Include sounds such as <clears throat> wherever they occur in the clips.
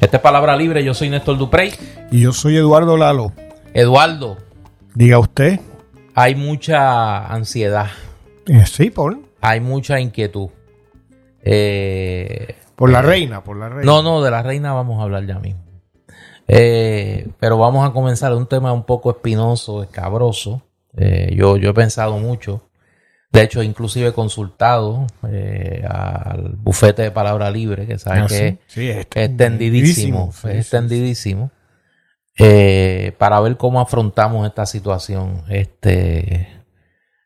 Esta es Palabra Libre, yo soy Néstor Duprey. Y yo soy Eduardo Lalo. Eduardo, Diga usted. hay mucha ansiedad, Eh, sí, por, hay mucha inquietud. Eh, por la reina, por la reina. no, no, de la reina vamos a hablar ya mismo. Eh, pero vamos a comenzar un tema un poco espinoso, escabroso. Eh, yo, yo he pensado mucho. De hecho, inclusive he consultado eh, al bufete de palabra libre, que saben Ah, que sí, sí, es extendidísimo, Sí, es extendidísimo, eh, para ver cómo afrontamos esta situación. Este,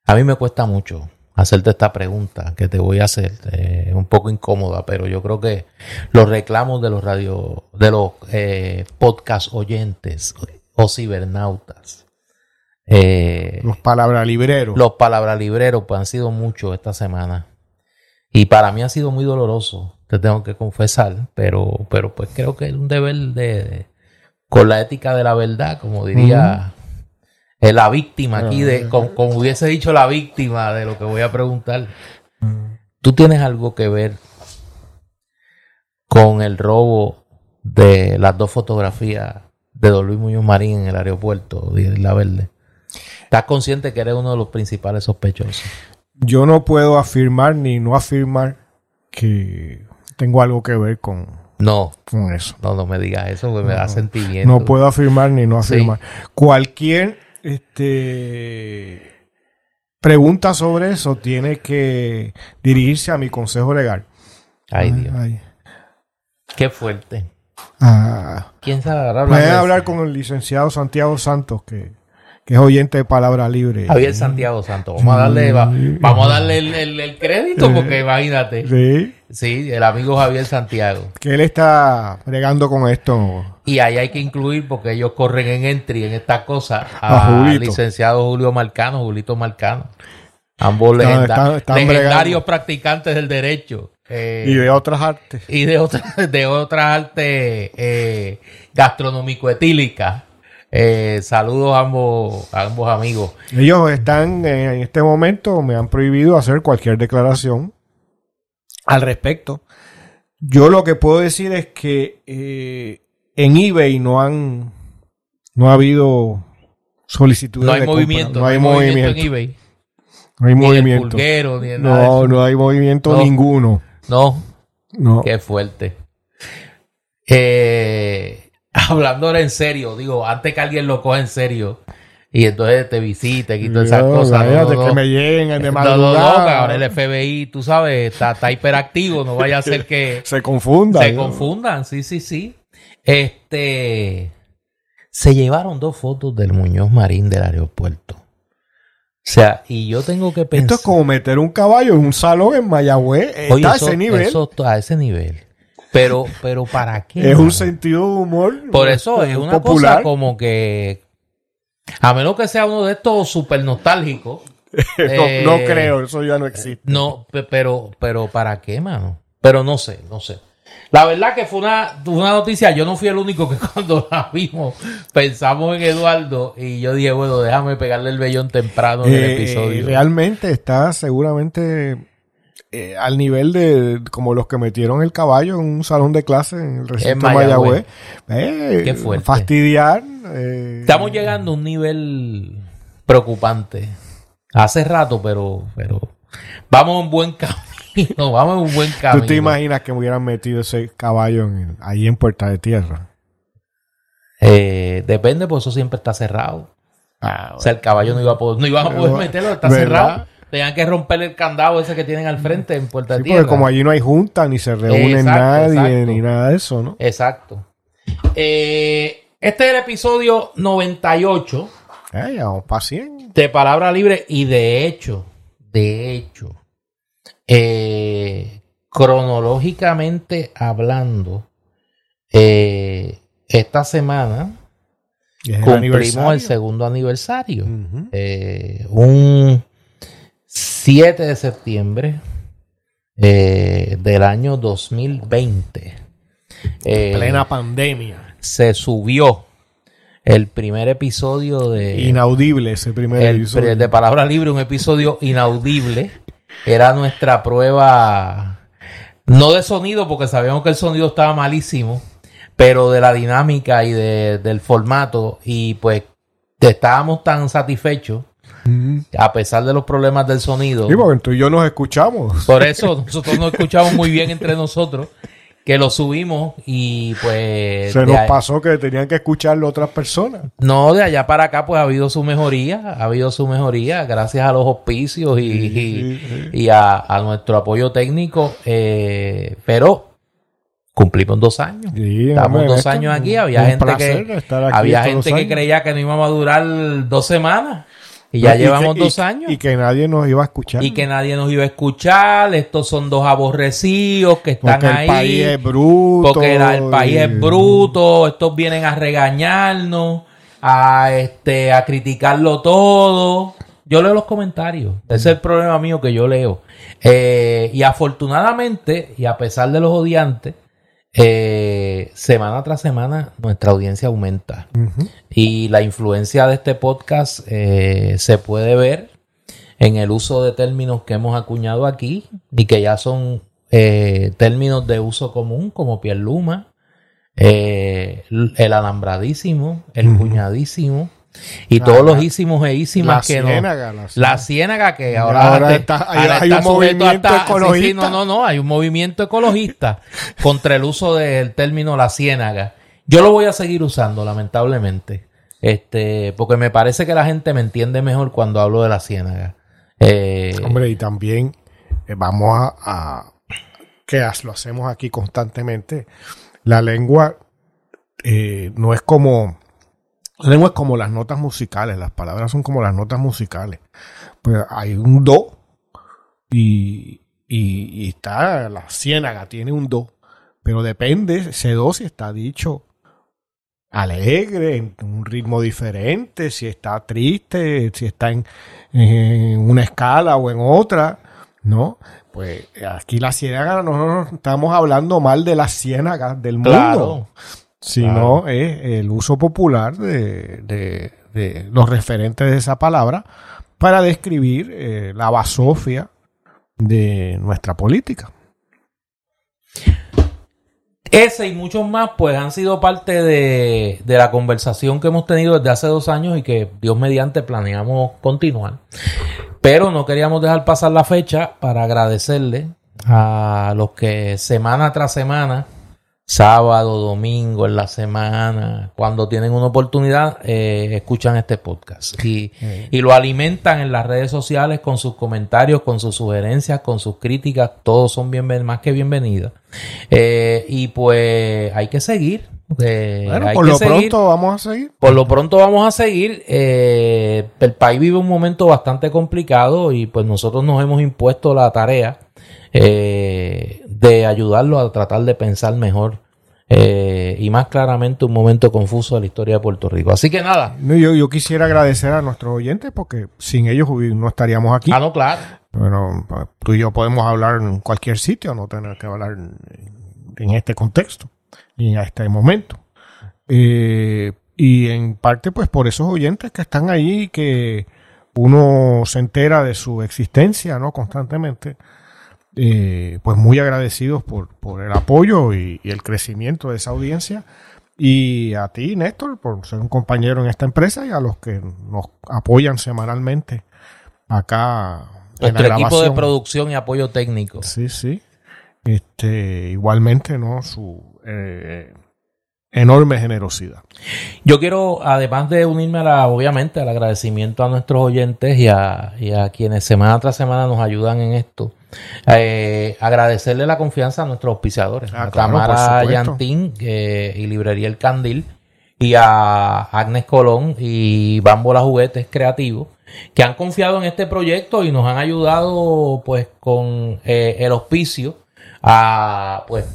a mí me cuesta mucho hacerte esta pregunta que te voy a hacer, eh, es un poco incómoda, pero yo creo que los reclamos de los radio, de los eh, podcast oyentes o cibernautas, eh, Los palabras libreros. los palabralibreros pues han sido muchos esta semana. Y para mí ha sido muy doloroso, te tengo que confesar, pero, pero pues creo que es un deber de, de- con la ética de la verdad, como diría eh, la víctima aquí, de, como, como hubiese dicho la víctima de lo que voy a preguntar. ¿Tú tienes algo que ver con el robo de las dos fotografías de Don Luis Muñoz Marín en el aeropuerto de Isla Verde? ¿Estás consciente que eres uno de los principales sospechosos? Yo no puedo afirmar ni no afirmar que tengo algo que ver con, No, con eso. no, no me digas eso, porque me da sentimiento. No puedo afirmar ni no Sí. afirmar. Cualquier este, pregunta sobre eso tiene que dirigirse a mi consejo legal. Ay, Dios. Ay. Qué fuerte. Ah, ¿Quién sabe hablar? Pueden hablar con el licenciado Santiago Santos, que, que es oyente de Palabra Libre. Javier Santiago Santos. Vamos a darle, va- vamos a darle el, el- el crédito, porque imagínate. Sí, Sí, el amigo Javier Santiago. que él está bregando con esto. Y ahí hay que incluir, porque ellos corren en entry en estas cosas, A al licenciado Julio Marcano, Julito Marcano. Ambos Están- legenda- están- están legendarios bregando. practicantes del derecho. Eh, Y de otras artes. y de otras <laughs> de otras artes eh, gastronómico-etílicas. Eh, saludos a ambos, a ambos amigos. Ellos están eh, en este momento, me han prohibido hacer cualquier declaración al respecto. Yo lo que puedo decir es que eh, en eBay no han, no ha habido solicitudes No hay de movimiento, no hay movimiento, en eBay. no hay Ni en el movimiento. pulguero, ni No, no hay movimiento No. ninguno. No, No. qué fuerte. Eh, <laughs> hablando ahora en serio, digo, antes que alguien lo coja en serio y entonces te visite y todas esas cosas. no, no, que me lleguen de No, no, no, que madrugada. ahora el FBI, tú sabes, está, está hiperactivo, no vaya a ser <laughs> que se confunda. se confundan, sí, sí, sí. Este, se llevaron dos fotos del Muñoz Marín del aeropuerto. O sea, y yo tengo que pensar... Esto es como meter un caballo en un salón en Mayagüez. Está Oye, a eso- ese nivel. eso está a ese nivel. Pero, pero ¿para qué? es un sentido de humor. Por eso es una popular. cosa como que... A menos que sea uno de estos súper nostálgicos. <laughs> no, eh, no creo, eso ya no existe. No, pe- pero, pero ¿para qué, mano? Pero no sé, no sé. La verdad que fue una, una noticia, yo no fui el único que <laughs> cuando la vimos pensamos en Eduardo y yo dije, bueno, déjame pegarle el vellón temprano en el Eh, episodio. realmente está seguramente eh, al nivel de como los que metieron el caballo en un salón de clase en el recinto de Mayagüez. Mayagüez. Eh, Qué fuerte. Fastidiar. eh, Estamos llegando a un nivel preocupante. Hace rato, pero, pero vamos en buen <laughs> camino. Vamos en un buen camino. ¿Tú te imaginas que me hubieran metido ese caballo en, ahí en Puerta de Tierra? Eh, depende, pues eso siempre está cerrado. Ah, O sea, el caballo no iba a poder, no iban a poder meterlo, está ¿verdad? cerrado. Tenían que romper el candado ese que tienen al frente en Puerta sí, de Tierra. porque como allí no hay junta, ni se reúne Exacto, nadie, exacto. ni nada de eso, ¿no? Exacto. Eh, este es el episodio 98 Ay, vamos pa' 100. de Palabra Libre y de hecho, de hecho, eh, cronológicamente hablando, eh, esta semana el cumplimos el segundo aniversario. Eh, un 7 de septiembre eh, del año 2020. Eh, Plena pandemia. se subió el primer episodio de Inaudible ese primer el, episodio. de Palabra Libre, un episodio inaudible. Era nuestra prueba, no de sonido, porque sabíamos que el sonido estaba malísimo, pero de la dinámica y de, del formato y pues estábamos tan satisfechos a pesar de los problemas del sonido. Sí, porque tú y yo nos escuchamos. Por eso nosotros nos escuchamos muy bien entre nosotros que lo subimos y pues... Se nos pasó que tenían que escucharlo otras personas. No, de allá para acá pues ha habido su mejoría, ha habido su mejoría gracias a los hospicios y, y, a, nuestro apoyo técnico, eh, pero cumplimos dos años. Estamos dos años aquí, había gente que había gente que creía que no íbamos a durar dos semanas. Y ya llevamos dos años. Y que nadie nos iba a escuchar. Y que nadie nos iba a escuchar. Estos son dos aborrecidos que están ahí. Porque el país es bruto. Porque el país es bruto. Estos vienen a regañarnos, a, este, a criticarlo todo. Yo leo los comentarios. Ese es el problema mío que yo leo. Eh, y afortunadamente, y a pesar de los odiantes, eh, semana tras semana nuestra audiencia aumenta. Y la influencia de este podcast eh, se puede ver en el uso de términos que hemos acuñado aquí y que ya son eh, términos de uso común como piel luma, el alambradísimo, el cuñadísimo, y todos los ísimos e ísimas que ciénaga, no. La ciénaga, que ahora, está, hay, un movimiento ecologista. no, no, no, hay un movimiento ecologista contra el uso del término la ciénaga. Yo lo voy a seguir usando, lamentablemente. Este, porque me parece que la gente me entiende mejor cuando hablo de la ciénaga. Eh, Hombre, y también eh, vamos a, a, que lo hacemos aquí constantemente. La lengua eh, no es como la lengua es como las notas musicales, las palabras son como las notas musicales. Pues hay un do y, y, está la ciénaga, tiene un do, pero depende ese do si está dicho alegre, en un ritmo diferente, si está triste, si está en, una escala o en otra, ¿no? Pues aquí la ciénaga, nosotros estamos hablando mal de las ciénagas del mundo sino es el uso popular de, los referentes de esa palabra para describir eh, la basofia de nuestra política. Ese y muchos más, pues han sido parte de, de, la conversación que hemos tenido desde hace dos años y que Dios mediante planeamos continuar. Pero no queríamos dejar pasar la fecha para agradecerle a los que semana tras semana sábado, domingo, en la semana, cuando tienen una oportunidad, eh, escuchan este podcast y, y, lo alimentan en las redes sociales con sus comentarios, con sus sugerencias, con sus críticas, todos son bien, más que bienvenidos. Eh, y pues hay que seguir. Eh, bueno, por lo pronto vamos a seguir. Por lo pronto vamos a seguir. el país vive un momento bastante complicado y pues nosotros nos hemos impuesto la tarea eh, de ayudarlo a tratar de pensar mejor eh, y más claramente un momento confuso de la historia de Puerto Rico. Así que nada. yo, yo quisiera agradecer a nuestros oyentes porque sin ellos no estaríamos aquí. Ah, no, claro. Bueno, tú y yo podemos hablar en cualquier sitio, no tener que hablar en, este contexto y en este momento. Eh, y en parte, pues por esos oyentes que están ahí, que uno se entera de su existencia, ¿no? Constantemente. Eh, pues muy agradecidos por, por el apoyo y, el crecimiento de esa audiencia. Y a ti, Néstor, por ser un compañero en esta empresa y a los que nos apoyan semanalmente acá. Nuestro equipo de producción y apoyo técnico. Sí, sí. Este, igualmente, ¿no? Su eh, enorme generosidad. Yo quiero, además de unirme a la, obviamente, al agradecimiento a nuestros oyentes y a, y a quienes semana tras semana nos ayudan en esto, eh, agradecerle la confianza a nuestros auspiciadores, ah, a Tamara Yantín y Librería El Candil, y a Agnes Colón y Bambola Juguetes Creativos, que han confiado en este proyecto y nos han ayudado pues con eh, el auspicio a pues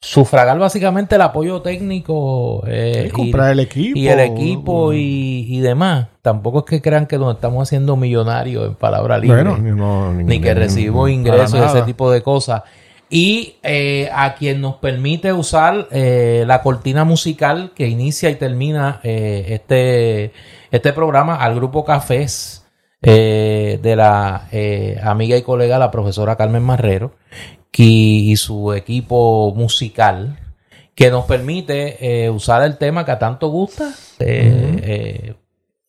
sufragar básicamente el apoyo técnico eh, y, el equipo y el equipo y, demás. Tampoco es que crean que nos estamos haciendo millonarios en palabra libre. Ni, que recibimos ingresos y ese tipo de cosas. Y eh, a quien nos permite usar eh, la cortina musical que inicia y termina este este programa al grupo Cafés de la amiga y colega la profesora Carmen Marrero y su equipo musical que nos permite eh, usar el tema que a tanto gusta, eh, eh,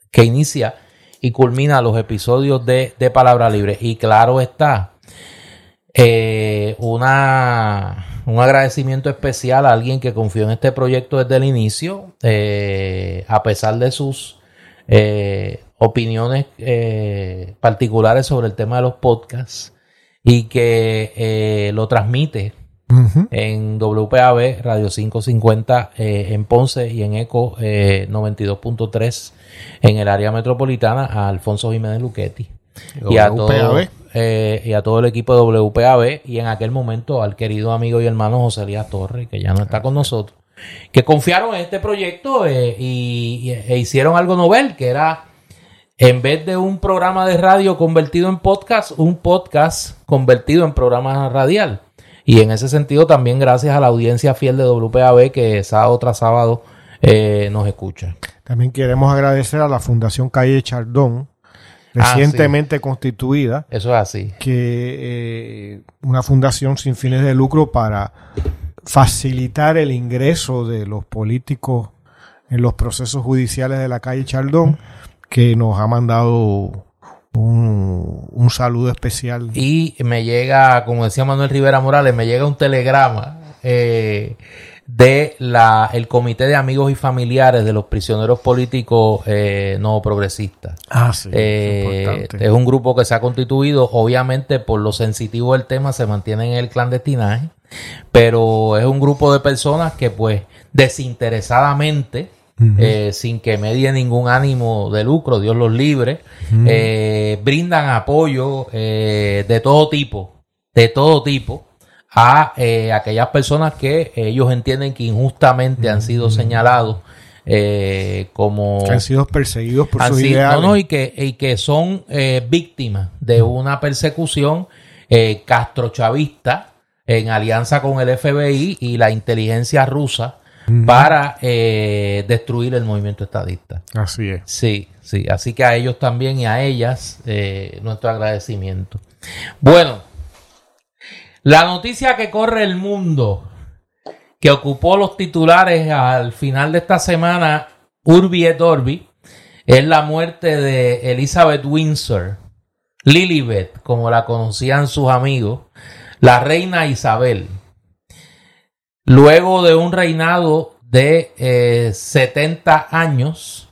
que inicia y culmina los episodios de, de Palabra Libre. Y claro está, una, un agradecimiento especial a alguien que confió en este proyecto desde el inicio, a pesar de sus eh, opiniones particulares sobre el tema de los podcasts y que eh, lo transmite en WPAB Radio 550 eh, en Ponce y en ECO eh, 92.3 en el área metropolitana a Alfonso Jiménez Luchetti y a, todo, eh, y a todo el equipo de WPAB y en aquel momento al querido amigo y hermano José Elías Torres que ya no está con nosotros que confiaron en este proyecto eh, y, y- e hicieron algo novel que era en vez de un programa de radio convertido en podcast, un podcast convertido en programa radial. Y en ese sentido también gracias a la audiencia fiel de WPAB que sábado tras sábado eh, nos escucha. También queremos agradecer a la Fundación Calle Chardón, Ah, recientemente constituida, Eso es así. que eh, una fundación sin fines de lucro para facilitar el ingreso de los políticos en los procesos judiciales de la calle Chardón, que nos ha mandado un, un saludo especial. Y me llega, como decía Manuel Rivera Morales, me llega un telegrama eh, de la el Comité de Amigos y Familiares de los Prisioneros Políticos eh, No Progresistas. Ah, sí, Eh, es importante. es un grupo que se ha constituido, obviamente por lo sensitivo del tema se mantiene en el clandestinaje, pero es un grupo de personas que pues desinteresadamente, eh, sin que medie ningún ánimo de lucro, Dios los libre, eh, brindan apoyo eh, de todo tipo, de todo tipo a aquellas personas que ellos entienden que injustamente han sido señalados eh, como que han sido perseguidos por sus sido- ideales. no, no, y que, y que son víctimas de una persecución castrochavista en alianza con el FBI y la inteligencia rusa para eh, destruir el movimiento estadista. Así es. Sí, sí, así que a ellos también y a ellas eh, nuestro agradecimiento. Bueno, la noticia que corre el mundo, que ocupó los titulares al final de esta semana, Urbi et Orbi, es la muerte de Elizabeth Windsor, Lilibet, como la conocían sus amigos, la reina Isabel. Luego de un reinado de eh, 70 años,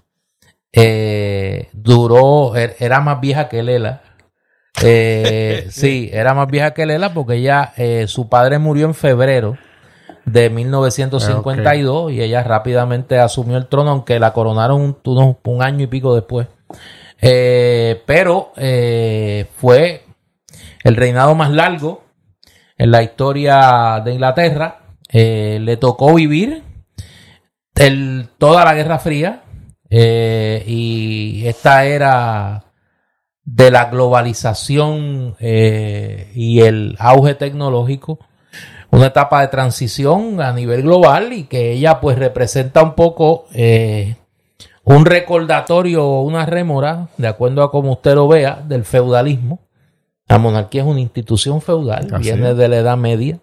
eh, duró, er- era más vieja que Lela. Eh, <laughs> sí, era más vieja que Lela porque ella, eh, su padre murió en febrero de 1952 y ella rápidamente asumió el trono, aunque la coronaron un, año y pico después. Eh, pero fue el reinado más largo en la historia de Inglaterra. Eh, le tocó vivir el- toda la Guerra Fría eh, y esta era de la globalización eh, y el auge tecnológico, una etapa de transición a nivel global y que ella pues representa un poco un recordatorio o una rémora, de acuerdo a como usted lo vea, del feudalismo. La monarquía es una institución feudal, Así viene de la Edad Media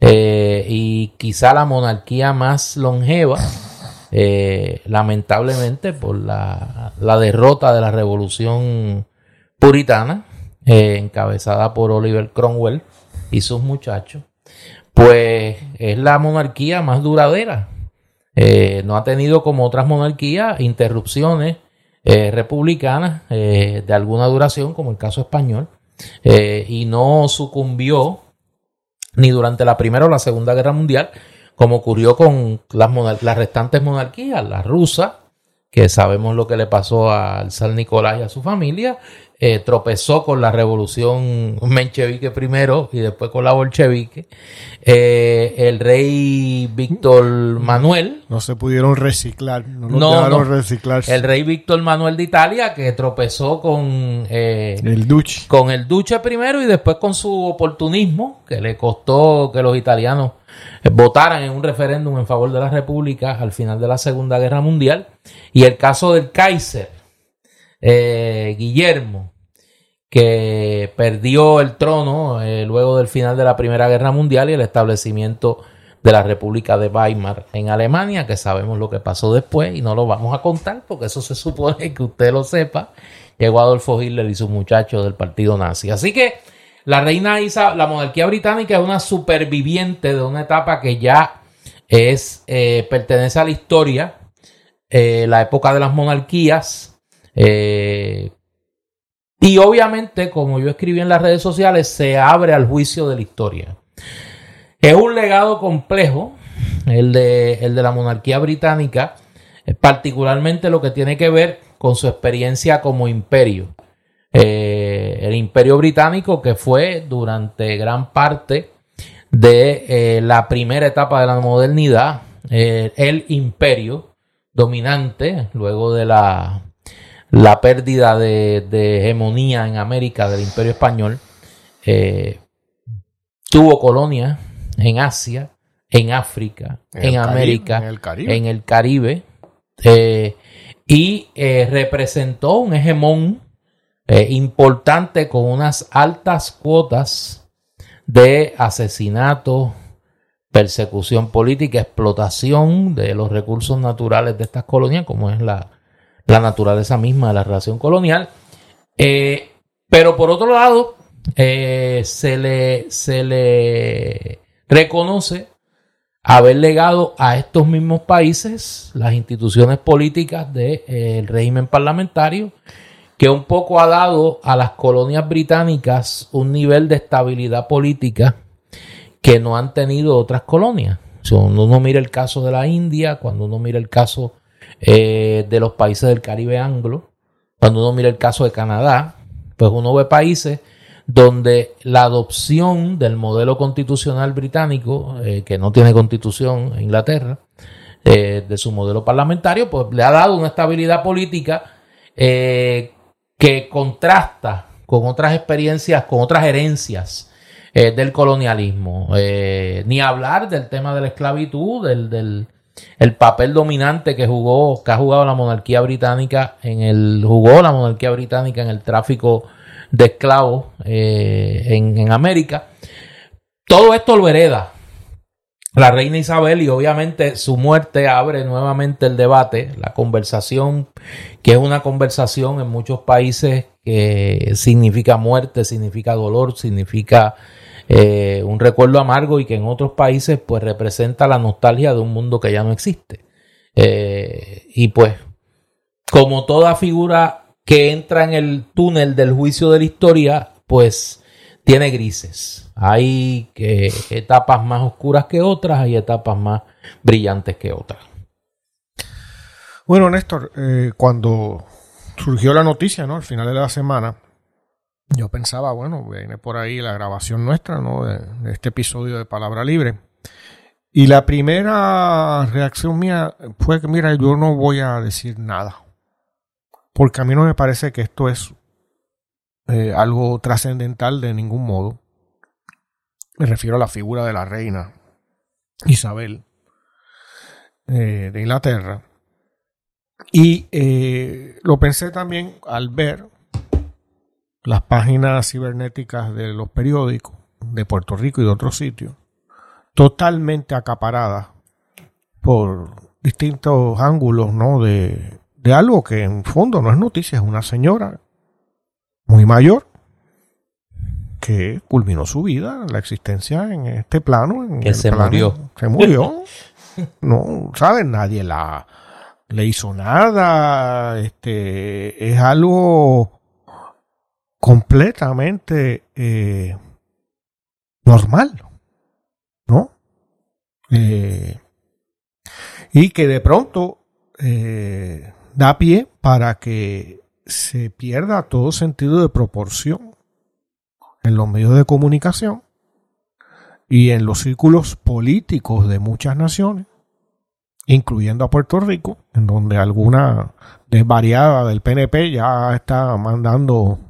eh, y quizá la monarquía más longeva, eh, lamentablemente por la, la derrota de la revolución puritana, eh, encabezada por Oliver Cromwell y sus muchachos, pues es la monarquía más duradera. No ha tenido como otras monarquías interrupciones republicanas de alguna duración, como el caso español, y no sucumbió ni durante la Primera o la Segunda Guerra Mundial, como ocurrió con las, monar- las restantes monarquías, la rusa, que sabemos lo que le pasó al zar Nicolás y a su familia, eh, tropezó con la revolución <laughs> menchevique primero y después con la bolchevique. Eh, el rey Víctor Manuel, No se pudieron reciclar. No, los No, dejaron no. reciclarse. el rey Víctor Manuel de Italia, que tropezó con eh, El Duce. con el Duce primero y después con su oportunismo, que le costó que los italianos votaran en un referéndum en favor de la República al final de la Segunda Guerra Mundial. Y el caso del Kaiser, eh, Guillermo, que perdió el trono eh, luego del final de la Primera Guerra Mundial y el establecimiento de la República de Weimar en Alemania, que sabemos lo que pasó después y no lo vamos a contar porque eso se supone que usted lo sepa. Llegó Adolfo Hitler y sus muchachos del partido nazi. Así que la reina Isa, la monarquía británica es una superviviente de una etapa que ya es eh, pertenece a la historia, eh, la época de las monarquías. Eh, y obviamente, como yo escribí en las redes sociales, se abre al juicio de la historia. Es un legado complejo, el de, el de la monarquía británica, particularmente lo que tiene que ver con su experiencia como imperio. Eh, el imperio británico que fue durante gran parte de eh, la primera etapa de la modernidad, eh, el imperio dominante, luego de la, la pérdida de, de, hegemonía en América del imperio español, tuvo colonias en Asia, en África, en, América, en el Caribe, en el Caribe eh, y eh, representó un hegemón eh, importante con unas altas cuotas de asesinato, persecución política, explotación de los recursos naturales de estas colonias, como es la, la naturaleza misma de la relación colonial. pero por otro lado, se, le, se le reconoce haber legado a estos mismos países las instituciones políticas del eh, régimen parlamentario, que un poco ha dado a las colonias británicas un nivel de estabilidad política que no han tenido otras colonias. Cuando uno mira el caso de la India, cuando uno mira el caso eh, de los países del Caribe anglo, cuando uno mira el caso de Canadá, pues uno ve países donde la adopción del modelo constitucional británico, eh, que no tiene constitución en Inglaterra, eh, de su modelo parlamentario, pues le ha dado una estabilidad política eh, que contrasta con otras experiencias, con otras herencias del colonialismo. ni hablar del tema de la esclavitud, del, del el papel dominante que jugó, que ha jugado la monarquía británica en el, jugó la monarquía británica en el tráfico de esclavos eh, en, América. Todo esto lo hereda la reina Isabel y obviamente su muerte abre nuevamente el debate, la conversación, que es una conversación en muchos países que significa muerte, significa dolor, significa eh, un recuerdo amargo y que en otros países pues representa la nostalgia de un mundo que ya no existe. Eh, y pues, como toda figura que entra en el túnel del juicio de la historia, pues tiene grises. Hay eh, etapas más oscuras que otras, hay etapas más brillantes que otras. Bueno, Néstor, eh, cuando surgió la noticia, ¿no? Al final de la semana, yo pensaba, bueno, viene por ahí la grabación nuestra, ¿no? de este episodio de Palabra Libre. Y la primera reacción mía fue que, mira, yo no voy a decir nada porque a mí no me parece que esto es eh, algo trascendental de ningún modo. Me refiero a la figura de la reina Isabel eh, de Inglaterra. Y eh, lo pensé también al ver las páginas cibernéticas de los periódicos de Puerto Rico y de otros sitios, totalmente acaparadas por distintos ángulos ¿no? de, de algo que en fondo no es noticia, es una señora muy mayor que culminó su vida, la existencia en este plano. En que se murió. Se murió. <laughs> no, ¿sabes? Nadie la le hizo nada. Este es algo completamente eh, normal, ¿no? Eh, y que de pronto eh, da pie para que se pierda todo sentido de proporción en los medios de comunicación y en los círculos políticos de muchas naciones, incluyendo a Puerto Rico, en donde alguna desvariada del PNP ya está mandando...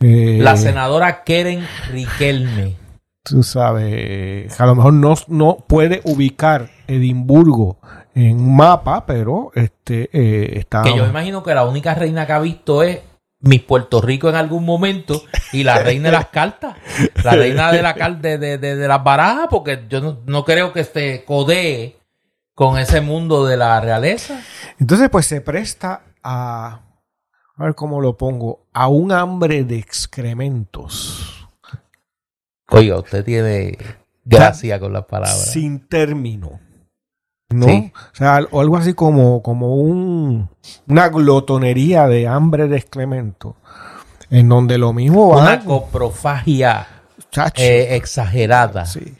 Eh, la senadora Keren Riquelme. Tú sabes, a lo mejor no, no puede ubicar Edimburgo en un mapa, pero este eh, está. Que yo imagino que la única reina que ha visto es mi Puerto Rico en algún momento y la reina de las cartas, la reina de, la, de, de, de, las barajas, porque yo no, no creo que se codee con ese mundo de la realeza. Entonces, pues se presta a, a ver cómo lo pongo, a un hambre de excrementos. Oiga, usted tiene gracia con las palabras. Sin término. ¿No? O sea, o algo así como, como un, una glotonería de hambre de excremento. En donde lo mismo va. Una coprofagia eh, exagerada. Sí.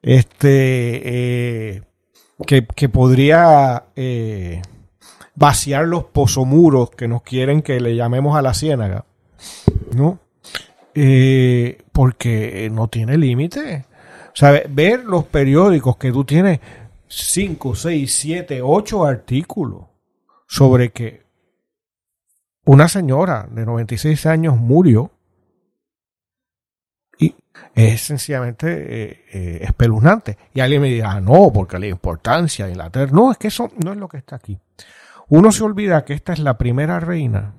Este. Eh, que, que, podría eh, vaciar los pozomuros que nos quieren que le llamemos a la ciénaga. ¿No? Eh, porque no tiene límite. O sea, ver los periódicos que tú tienes 5, 6, 7, 8 artículos sobre que una señora de 96 años murió y es sencillamente eh, eh, espeluznante. Y alguien me dirá, no, porque la importancia de Inglaterra. No, es que eso no es lo que está aquí. Uno se olvida que esta es la primera reina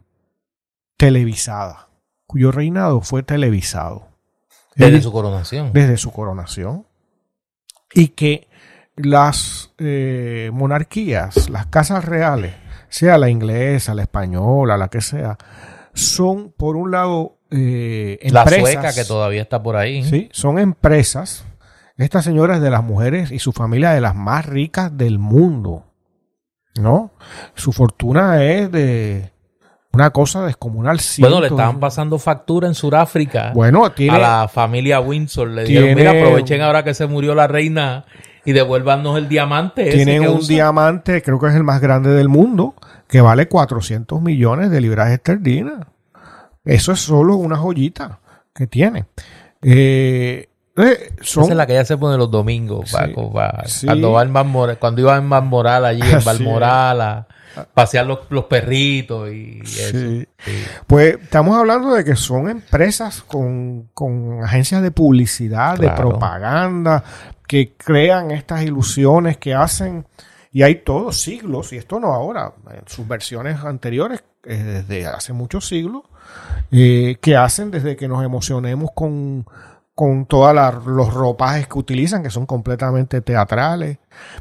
televisada, cuyo reinado fue televisado. Desde su coronación. Desde su coronación. Y que las eh, monarquías, las casas reales, sea la inglesa, la española, la que sea, son por un lado eh, empresas. La sueca que todavía está por ahí. Sí, son empresas. Esta señora es de las mujeres y su familia de las más ricas del mundo. ¿No? Su fortuna es de una cosa descomunal. Bueno, le estaban pasando factura en Sudáfrica. Bueno, tiene, a la familia Windsor. Le dijeron, mira, aprovechen ahora que se murió la reina y devuélvanos el diamante. Tienen un diamante, creo que es el más grande del mundo, que vale 400 millones de libras esterlinas. Eso es solo una joyita que tiene. Eh, eh Esa es la que ella se pone los domingos, Paco, cuando, va en cuando iba en Balmoral allí, en <laughs> Balmoral, a pasear los, los perritos y eso. Pues estamos hablando de que son empresas con, con agencias de publicidad, de propaganda, que crean estas ilusiones, que hacen, y hay todos siglos, y esto no ahora, en sus versiones anteriores, eh, desde hace muchos siglos, eh, que hacen desde que nos emocionemos con, con todos los ropajes que utilizan, que son completamente teatrales,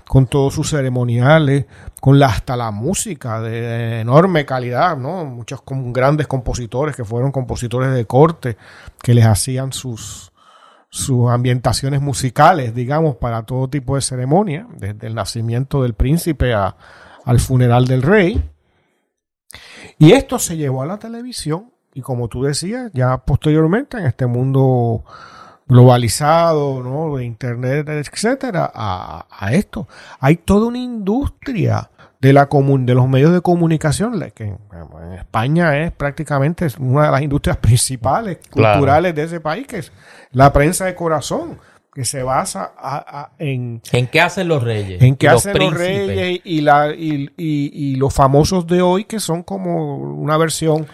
con todos sus ceremoniales, con hasta la música de, enorme calidad, ¿no? Muchos con grandes compositores que fueron compositores de corte, que les hacían sus, sus ambientaciones musicales, digamos, para todo tipo de ceremonia, desde el nacimiento del príncipe a, al funeral del rey. Y esto se llevó a la televisión y como tú decías, ya posteriormente en este mundo globalizado, ¿no? de internet, etcétera, a, a esto. Hay toda una industria de, la de los medios de comunicación, que en, España es prácticamente una de las industrias principales culturales de ese país, que es la prensa de corazón, que se basa en... ¿En qué hacen los reyes? En qué hacen los reyes y, la, y, los famosos de hoy, que son como una versión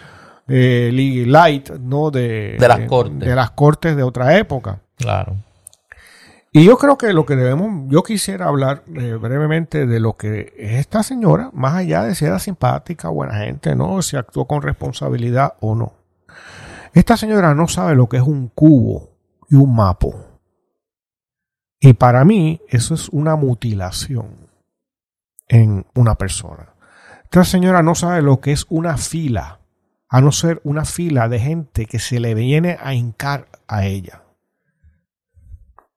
eh, light, ¿no? De, de las cortes. De las cortes de otra época. Claro. Y yo creo que lo que debemos, yo quisiera hablar eh, brevemente de lo que es esta señora, más allá de si era simpática, buena gente, ¿no? Si actuó con responsabilidad o no. Esta señora no sabe lo que es un cubo y un mapo. Y para mí eso es una mutilación en una persona. Esta señora no sabe lo que es una fila, a no ser una fila de gente que se le viene a hincar a ella.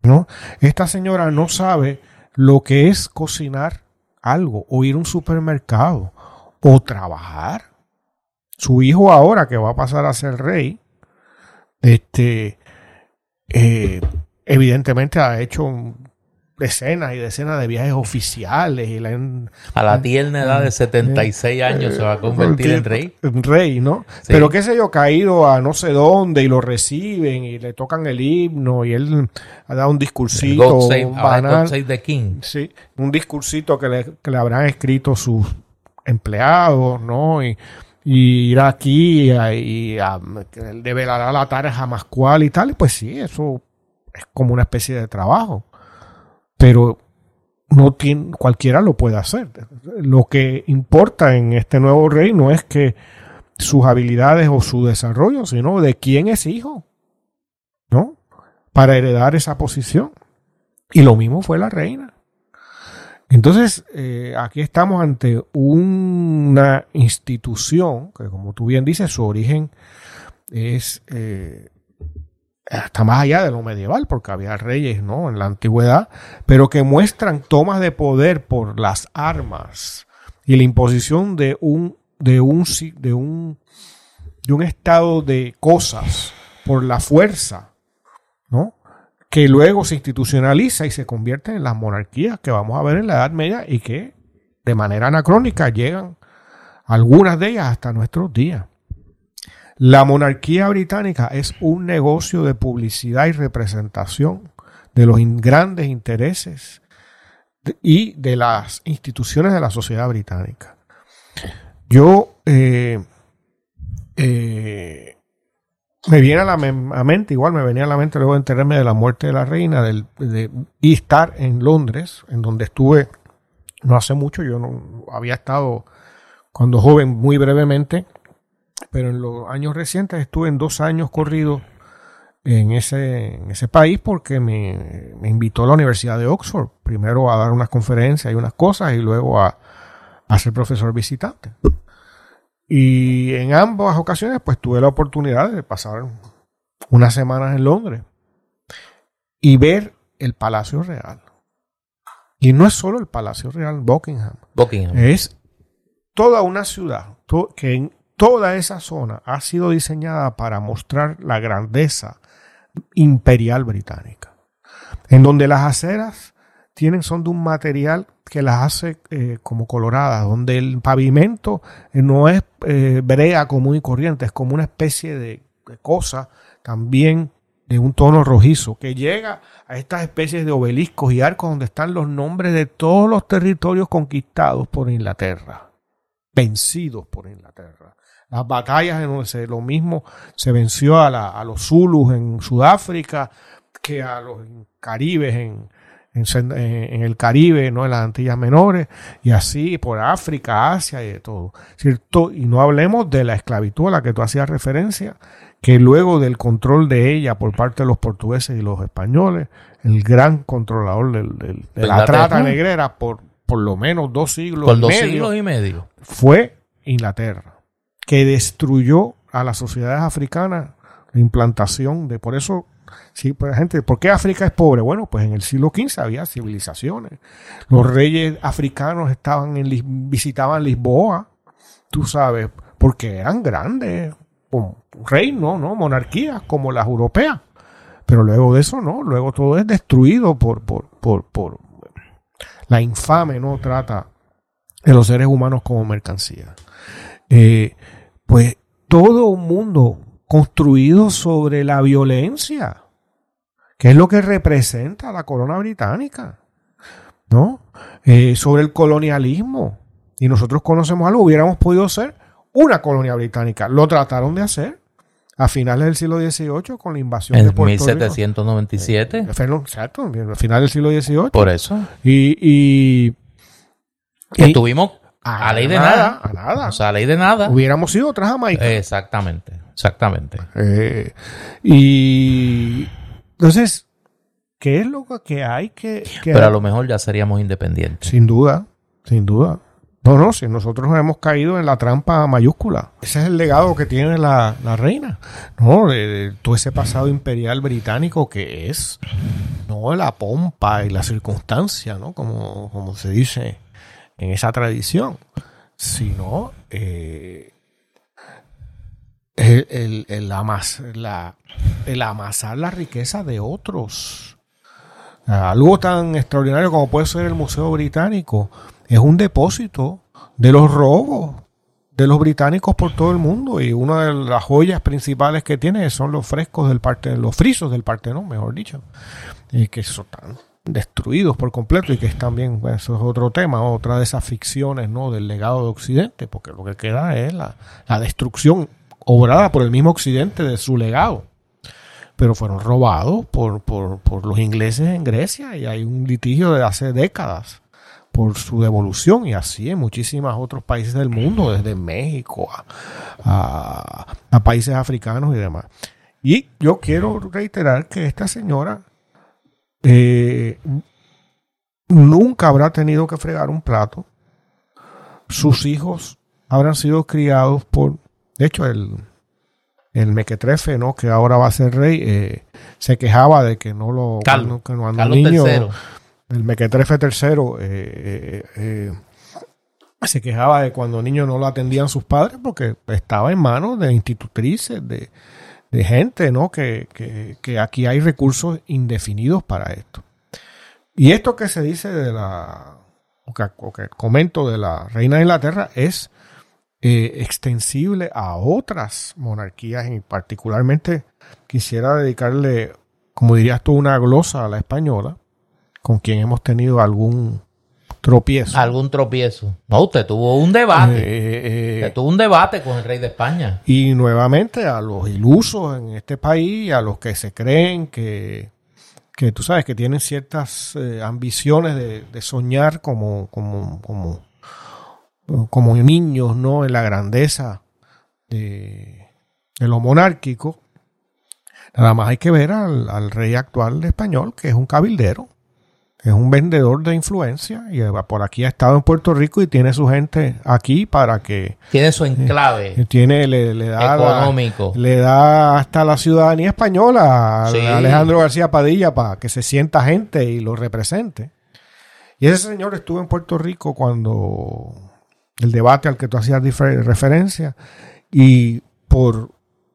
¿no? Esta señora no sabe lo que es cocinar algo o ir a un supermercado o trabajar. Su hijo ahora que va a pasar a ser rey, este, eh, evidentemente ha hecho decenas y decenas de viajes oficiales. Y a la tierna edad de 76 eh, años se va a convertir en rey. En rey, ¿no? Pero qué sé yo, caído a no sé dónde y lo reciben y le tocan el himno y él ha dado un discursito. un banal, King. Sí, un discursito que le, que le habrán escrito sus empleados, ¿no? Y, y ir aquí y, y a, develará la tarea cual y tal. Y pues sí, eso es como una especie de trabajo pero no cualquiera lo puede hacer. Lo que importa en este nuevo reino es que sus habilidades o su desarrollo, sino de quién es hijo, ¿no? Para heredar esa posición. Y lo mismo fue la reina. Entonces, eh, aquí estamos ante una institución que, como tú bien dices, su origen es eh, hasta más allá de lo medieval, porque había reyes ¿no? en la antigüedad, pero que muestran tomas de poder por las armas y la imposición de un, de un, de un, de un estado de cosas por la fuerza, ¿no? que luego se institucionaliza y se convierte en las monarquías que vamos a ver en la Edad Media y que de manera anacrónica llegan algunas de ellas hasta nuestros días. La monarquía británica es un negocio de publicidad y representación de los grandes intereses y de las instituciones de la sociedad británica. Yo eh, eh, me viene a la mente, igual me venía a la mente luego de enterarme de la muerte de la reina de, y estar en Londres, en donde estuve no hace mucho, yo no había estado cuando joven muy brevemente, pero en los años recientes estuve en dos años corridos en ese, en ese país porque me, me, invitó a la Universidad de Oxford, primero a dar unas conferencias y unas cosas y luego a, a ser profesor visitante. Y en ambas ocasiones, pues tuve la oportunidad de pasar unas semanas en Londres y ver el Palacio Real. Y no es solo el Palacio Real Buckingham. Buckingham. Es toda una ciudad que en toda esa zona ha sido diseñada para mostrar la grandeza imperial británica. En donde las aceras tienen, son de un material que las hace eh, como coloradas, donde el pavimento no es eh, brea común y corriente, es como una especie de, cosa también de un tono rojizo, que llega a estas especies de obeliscos y arcos donde están los nombres de todos los territorios conquistados por Inglaterra, vencidos por Inglaterra. Las batallas en donde lo mismo se venció a, a los Zulus en Sudáfrica que a los Caribes en, en, el Caribe, ¿no? en las Antillas Menores, y así por África, Asia y de todo. ¿cierto? Y no hablemos de la esclavitud a la que tú hacías referencia, que luego del control de ella por parte de los portugueses y los españoles, el gran controlador de la trata negrera por por lo menos dos siglos, por dos siglos y medio fue Inglaterra, que destruyó a las sociedades africanas la implantación de, por eso Sí, pues gente, ¿por qué África es pobre? Bueno, pues en el siglo XV había civilizaciones. Los reyes africanos estaban en, visitaban Lisboa, tú sabes, porque eran grandes reinos, ¿no? Monarquías como las europeas. Pero luego de eso, no, luego todo es destruido por, por, por, por la infame, ¿no? Trata de los seres humanos como mercancía. Eh, pues todo un mundo construido sobre la violencia. ¿Qué es lo que representa la corona británica? ¿No? Eh, sobre el colonialismo. Y nosotros conocemos algo, hubiéramos podido ser una colonia británica. Lo trataron de hacer a finales del siglo XVIII con la invasión en de Puerto 1797. Rico. Eh, exacto, a finales del siglo XVIII. Por eso. Y, y, estuvimos a, ley de nada, A nada. O sea, a ley de nada. Hubiéramos ido tras Jamaica. Exactamente, exactamente. Eh, y entonces, ¿qué es lo que hay que, Pero a lo mejor ya seríamos independientes. Sin duda, sin duda. No, no, si nosotros hemos caído en la trampa mayúscula. Ese es el legado que tiene la, reina, ¿no? De, todo ese pasado imperial británico que es, no la pompa y la circunstancia, ¿no? Como, como se dice en esa tradición, sino eh, el, el, la, el amasar la riqueza de otros. Algo tan extraordinario como puede ser el Museo Británico es un depósito de los robos de los británicos por todo el mundo y una de las joyas principales que tiene son los frescos del parte los frisos del Partenón, mejor dicho, y que son tan destruidos por completo y que es también, eso es otro tema, otra de esas ficciones ¿no? del legado de Occidente, porque lo que queda es la, la destrucción obrada por el mismo Occidente de su legado. Pero fueron robados por, por, por los ingleses en Grecia y hay un litigio de hace décadas por su devolución y así en muchísimos otros países del mundo, desde México a, a, países africanos y demás. Y yo quiero reiterar que esta señora eh, nunca habrá tenido que fregar un plato. Sus hijos habrán sido criados por, de hecho, el, el mequetrefe, ¿no? Que ahora va a ser rey, eh, se quejaba de que no lo, Carlos, que no, niño, III. el mequetrefe tercero, eh, eh, se quejaba de cuando niños no lo atendían sus padres porque estaba en manos de institutrices, de, de gente, ¿no? Que, que, que aquí hay recursos indefinidos para esto. Y esto que se dice de la, o que, que comento de la reina de Inglaterra es eh, extensible a otras monarquías y particularmente quisiera dedicarle, como dirías tú, una glosa a la española, con quien hemos tenido algún tropiezo. Algún tropiezo. No, usted tuvo un debate. Eh, eh, Usted tuvo un debate con el rey de España. y nuevamente a los ilusos en este país, a los que se creen que, que tú sabes, que tienen ciertas eh, ambiciones de, de soñar como, como, como, como niños, ¿no? En la grandeza de, de lo monárquico. Nada más hay que ver al, al rey actual español, que es un cabildero, es un vendedor de influencia y eh, por aquí ha estado en Puerto Rico y tiene su gente aquí para que Tiene su enclave tiene le, le da la- económico. le da hasta la ciudadanía española a. Alejandro García Padilla para que se sienta gente y lo represente. Y ese señor estuvo en Puerto Rico cuando el debate al que tú hacías referencia y por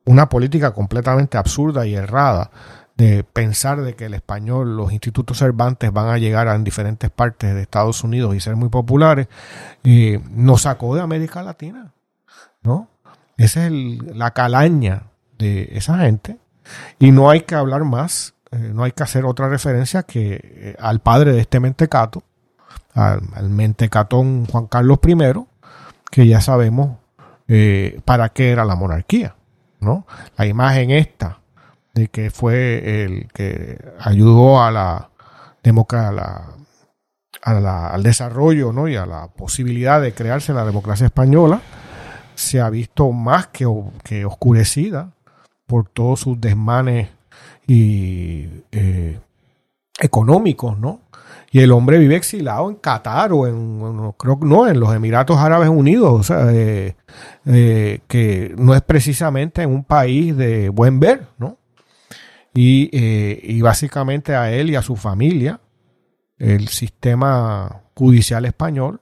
una política completamente absurda y errada de pensar de que el español, los institutos Cervantes van a llegar a diferentes partes de Estados Unidos y ser muy populares, eh, nos sacó de América Latina, ¿no? Esa es la calaña de esa gente. Y no hay que hablar más, eh, no hay que hacer otra referencia que eh, al padre de este mentecato, al, al mentecatón Juan Carlos I, que ya sabemos para qué era la monarquía, ¿no? La imagen esta de que fue el que ayudó a la a la, al desarrollo ¿no? y a la posibilidad de crearse la democracia española, se ha visto más que, que oscurecida por todos sus desmanes y eh, económicos, ¿no? Y el hombre vive exilado en Qatar o en, no, creo no, en los Emiratos Árabes Unidos, eh, eh, que no es precisamente en un país de buen ver, ¿no? Y, eh, y básicamente a él y a su familia, el sistema judicial español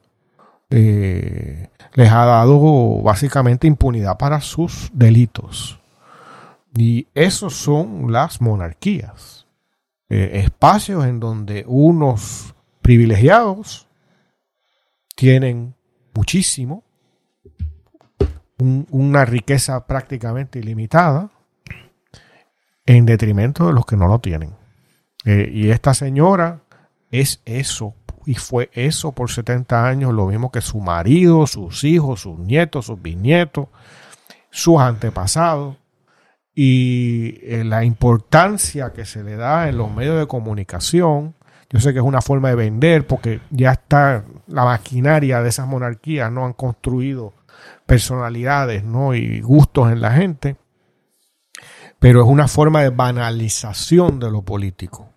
eh, les ha dado básicamente impunidad para sus delitos. Y esos son las monarquías. Eh, espacios en donde unos privilegiados tienen muchísimo, un- una riqueza prácticamente ilimitada, en detrimento de los que no lo tienen. Eh, y esta señora es eso, y fue eso por 70 años, lo mismo que su marido, sus hijos, sus nietos, sus bisnietos, sus antepasados, y eh, la importancia que se le da en los medios de comunicación. Yo sé que es una forma de vender porque ya está la maquinaria de esas monarquías, no han construido personalidades ¿no? y gustos en la gente, pero es una forma de banalización de lo político.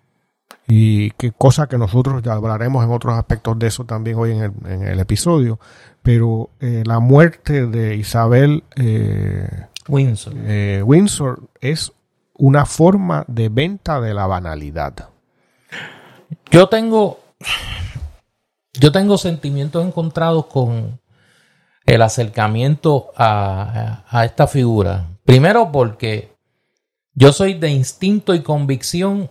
Y qué cosa que nosotros ya hablaremos en otros aspectos de eso también hoy en el, en el episodio. Pero eh, la muerte de Isabel eh, Windsor. eh, Windsor es una forma de venta de la banalidad. Yo tengo. Yo tengo sentimientos encontrados con el acercamiento a, a esta figura. Primero porque yo soy de instinto y convicción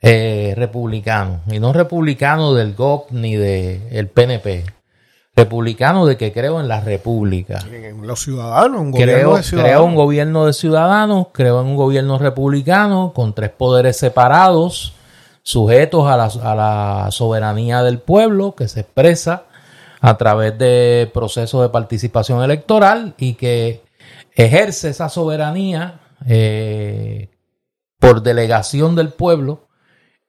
eh, republicano. Y no republicano del GOP ni del PNP. Republicano de que creo en la república. En los ciudadanos, un gobierno Creo, de creo ciudadanos. un gobierno de ciudadanos, creo en un gobierno republicano con tres poderes separados, sujetos a la, a la soberanía del pueblo que se expresa a través de procesos de participación electoral y que ejerce esa soberanía eh, por delegación del pueblo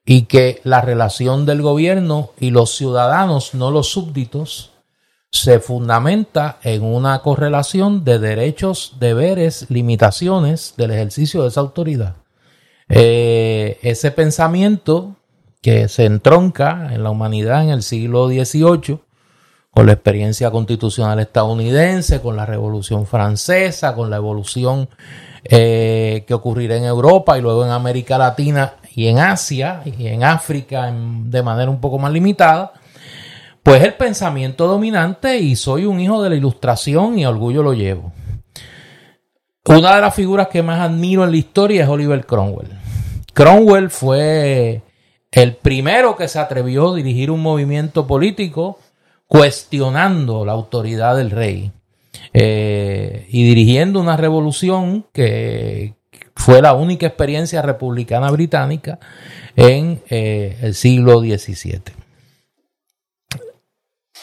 y que la relación del gobierno y los ciudadanos, no los súbditos, se fundamenta en una correlación de derechos, deberes, limitaciones del ejercicio de esa autoridad. Eh, ese pensamiento que se entronca en la humanidad en el siglo XVIII, con la experiencia constitucional estadounidense, con la Revolución Francesa, con la evolución eh, que ocurrirá en Europa y luego en América Latina y en Asia y en África de manera un poco más limitada, pues el pensamiento dominante y soy un hijo de la ilustración y orgullo lo llevo. Una de las figuras que más admiro en la historia es Oliver Cromwell. Cromwell fue el primero que se atrevió a dirigir un movimiento político cuestionando la autoridad del rey eh, y dirigiendo una revolución que fue la única experiencia republicana británica en eh, el siglo XVII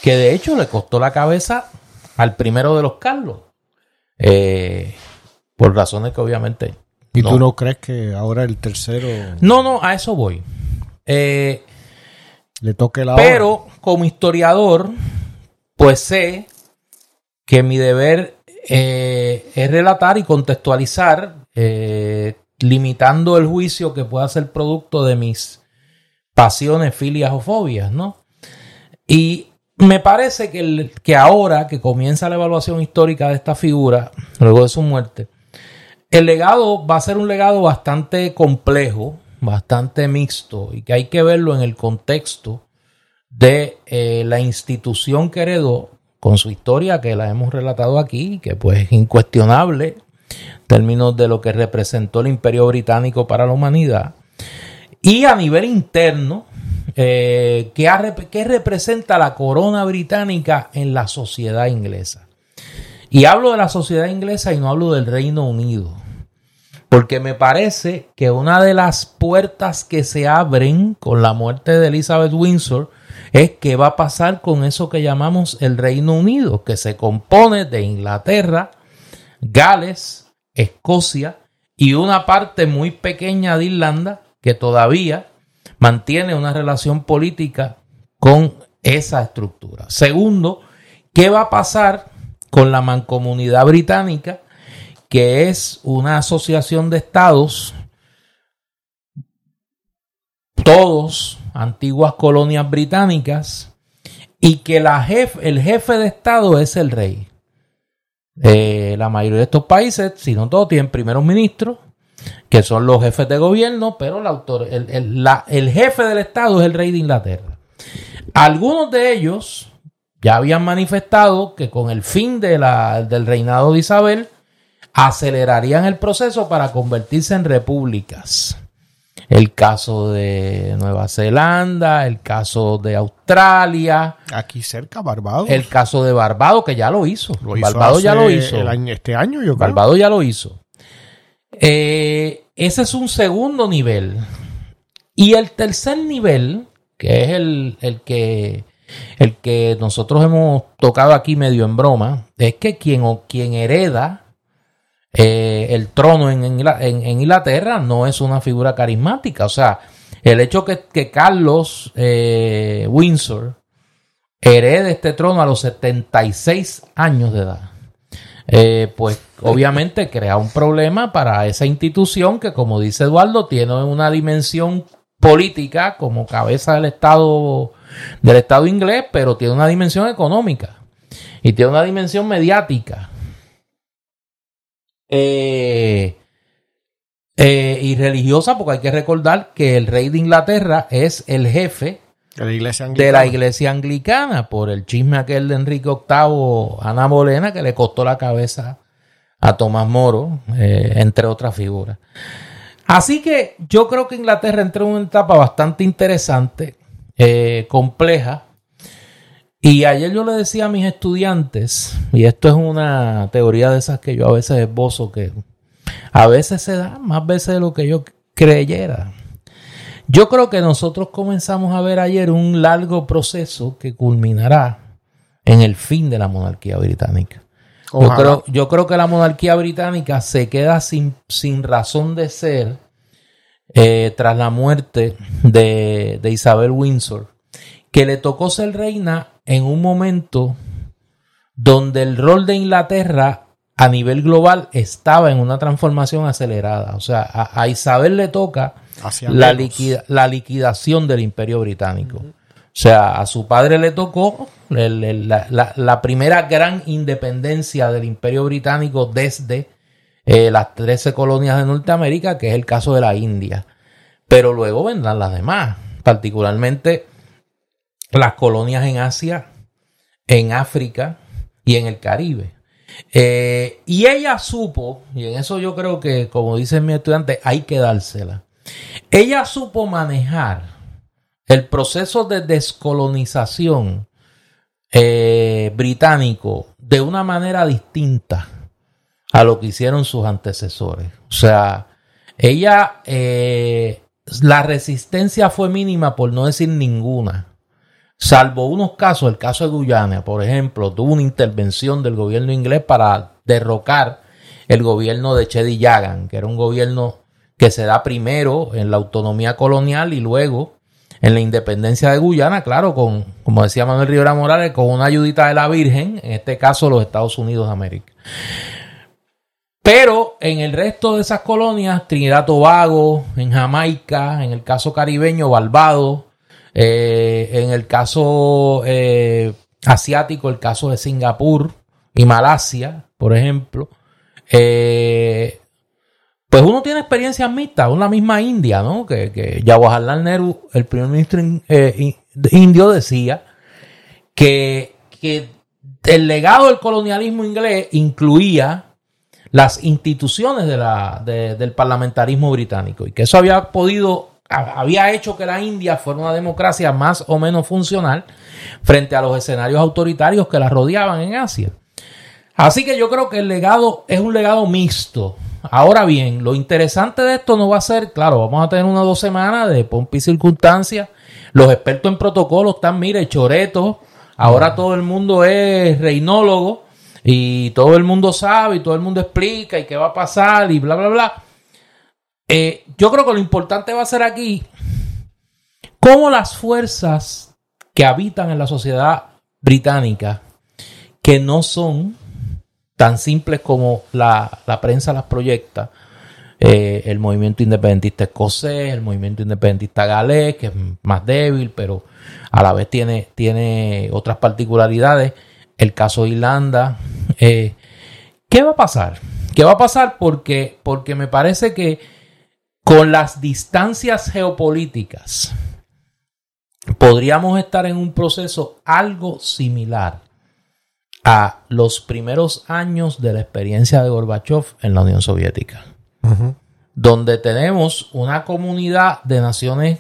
que de hecho le costó la cabeza al primero de los Carlos. Eh, por razones que obviamente. ¿Y tú no crees que ahora el tercero. No, no, a eso voy. Eh, le toque la Pero como historiador, pues sé que mi deber eh, es relatar y contextualizar, limitando el juicio que pueda ser producto de mis pasiones, filias o fobias, ¿no? Y me parece que, que ahora que comienza la evaluación histórica de esta figura, luego de su muerte, el legado va a ser un legado bastante complejo, bastante mixto y que hay que verlo en el contexto de eh, la institución que heredó con su historia que la hemos relatado aquí, que pues es incuestionable en términos de lo que representó el imperio británico para la humanidad. Y a nivel interno, eh, ¿qué, representa la corona británica en la sociedad inglesa? Y hablo de la sociedad inglesa y no hablo del Reino Unido. Porque me parece que una de las puertas que se abren con la muerte de Elizabeth Windsor es qué va a pasar con eso que llamamos el Reino Unido, que se compone de Inglaterra, Gales, Escocia y una parte muy pequeña de Irlanda que todavía mantiene una relación política con esa estructura. Segundo, ¿qué va a pasar con la mancomunidad británica, que es una asociación de estados, todos antiguas colonias británicas, y que la el jefe de estado es el rey? Eh, la mayoría de estos países, si no todos, tienen primeros ministros que son los jefes de gobierno, pero el, autor, el, jefe del Estado es el rey de Inglaterra. Algunos de ellos ya habían manifestado que con el fin de la, del reinado de Isabel acelerarían el proceso para convertirse en repúblicas. El caso de Nueva Zelanda, el caso de Australia. Aquí cerca, Barbados. El caso de Barbados, que ya lo hizo. Barbados ya lo hizo. este año, yo creo. Barbados ya lo hizo. Eh, ese es un segundo nivel. Y el tercer nivel, que es el, que, el que nosotros hemos tocado aquí medio en broma, es que quien, quien hereda eh, el trono en, Inglaterra no es una figura carismática. O sea, el hecho que, Carlos eh, Windsor herede este trono a los 76 años de edad eh, pues obviamente crea un problema para esa institución que, como dice Eduardo, tiene una dimensión política como cabeza del Estado del Estado inglés, pero tiene una dimensión económica y tiene una dimensión mediática. Eh, eh, y religiosa, porque hay que recordar que el rey de Inglaterra es el jefe de la, iglesia de la iglesia anglicana por el chisme aquel de Enrique VIII, Ana Bolena, que le costó la cabeza a Tomás Moro, eh, entre otras figuras. Así que yo creo que Inglaterra entró en una etapa bastante interesante, eh, compleja. Y ayer yo le decía a mis estudiantes, y esto es una teoría de esas que yo a veces esbozo, que a veces se da más veces de lo que yo creyera. Yo creo que nosotros comenzamos a ver ayer un largo proceso que culminará en el fin de la monarquía británica. Yo creo, yo creo, que la monarquía británica se queda sin, sin razón de ser eh, tras la muerte de, de Isabel Windsor, que le tocó ser reina en un momento donde el rol de Inglaterra a nivel global estaba en una transformación acelerada. O sea, a, Isabel le toca la, la, liquidación del imperio británico. O sea, a su padre le tocó la, primera gran independencia del imperio británico desde eh, las 13 colonias de Norteamérica, que es el caso de la India. Pero luego vendrán las demás, particularmente las colonias en Asia, en África y en el Caribe. Eh, y ella supo, y en eso yo creo que, como dice mi estudiante, hay que dársela. Ella supo manejar el proceso de descolonización eh, británico de una manera distinta a lo que hicieron sus antecesores. O sea, ella, eh, la resistencia fue mínima por no decir ninguna. Salvo unos casos, el caso de Guyana, por ejemplo, tuvo una intervención del gobierno inglés para derrocar el gobierno de Chedi Yagan, que era un gobierno que se da primero en la autonomía colonial y luego en la independencia de Guyana, claro, con, como decía Manuel Rivera Morales, con una ayudita de la Virgen, en este caso los Estados Unidos de América. Pero en el resto de esas colonias, Trinidad Tobago, en Jamaica, en el caso caribeño, Barbados, eh, en el caso eh, asiático, el caso de Singapur y Malasia, por ejemplo, eh, pues uno tiene experiencias mixtas, una misma India, ¿no? Que, que Jawaharlal Nehru, el primer ministro indio, decía que, que el legado del colonialismo inglés incluía las instituciones de la, del parlamentarismo británico y que eso había podido, había hecho que la India fuera una democracia más o menos funcional frente a los escenarios autoritarios que la rodeaban en Asia. Así que yo creo que el legado es un legado mixto. Ahora bien, lo interesante de esto no va a ser, claro, vamos a tener una dos semanas de pompa circunstancias. Los expertos en protocolo están, mire, choretos. Ahora todo el mundo es reinólogo y todo el mundo sabe y todo el mundo explica y qué va a pasar y bla, bla, bla. Eh, yo creo que lo importante va a ser aquí cómo las fuerzas que habitan en la sociedad británica, que no son tan simples como la, prensa las proyecta, eh, el movimiento independentista escocés, el movimiento independentista galés, que es más débil, pero a la vez tiene, tiene otras particularidades el caso de Irlanda. Eh, ¿Qué va a pasar? ¿Qué va a pasar? Porque, porque me parece que con las distancias geopolíticas podríamos estar en un proceso algo similar a los primeros años de la experiencia de Gorbachev en la Unión Soviética, donde tenemos una comunidad de naciones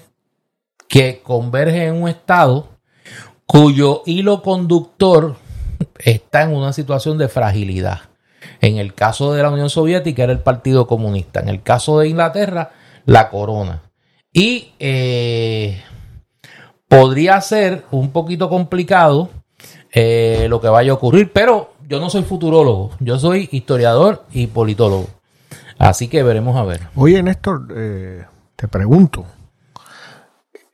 que converge en un Estado cuyo hilo conductor está en una situación de fragilidad. En el caso de la Unión Soviética era el Partido Comunista. En el caso de Inglaterra, la corona. Y eh, podría ser un poquito complicado eh, lo que vaya a ocurrir, pero yo no soy futurólogo, yo soy historiador y politólogo. Así que veremos a ver. Oye, Néstor, eh, te pregunto,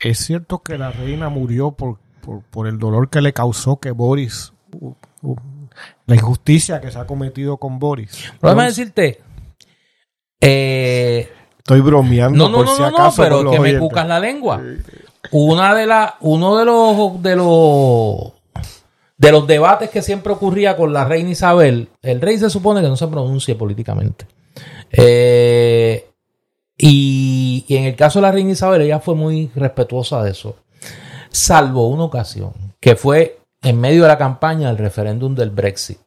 ¿es cierto que la reina murió por, por el dolor que le causó que Boris la injusticia que se ha cometido con Boris. Déjame decirte. Eh, Estoy bromeando no, no, por no, si acaso. pero que me cucas la lengua. Una de la, uno de los, de los, de los debates que siempre ocurría con la reina Isabel, el rey se supone que no se pronuncia políticamente. Eh, y, y en el caso de la reina Isabel, ella fue muy respetuosa de eso. Salvo una ocasión, que fue en medio de la campaña del referéndum del Brexit,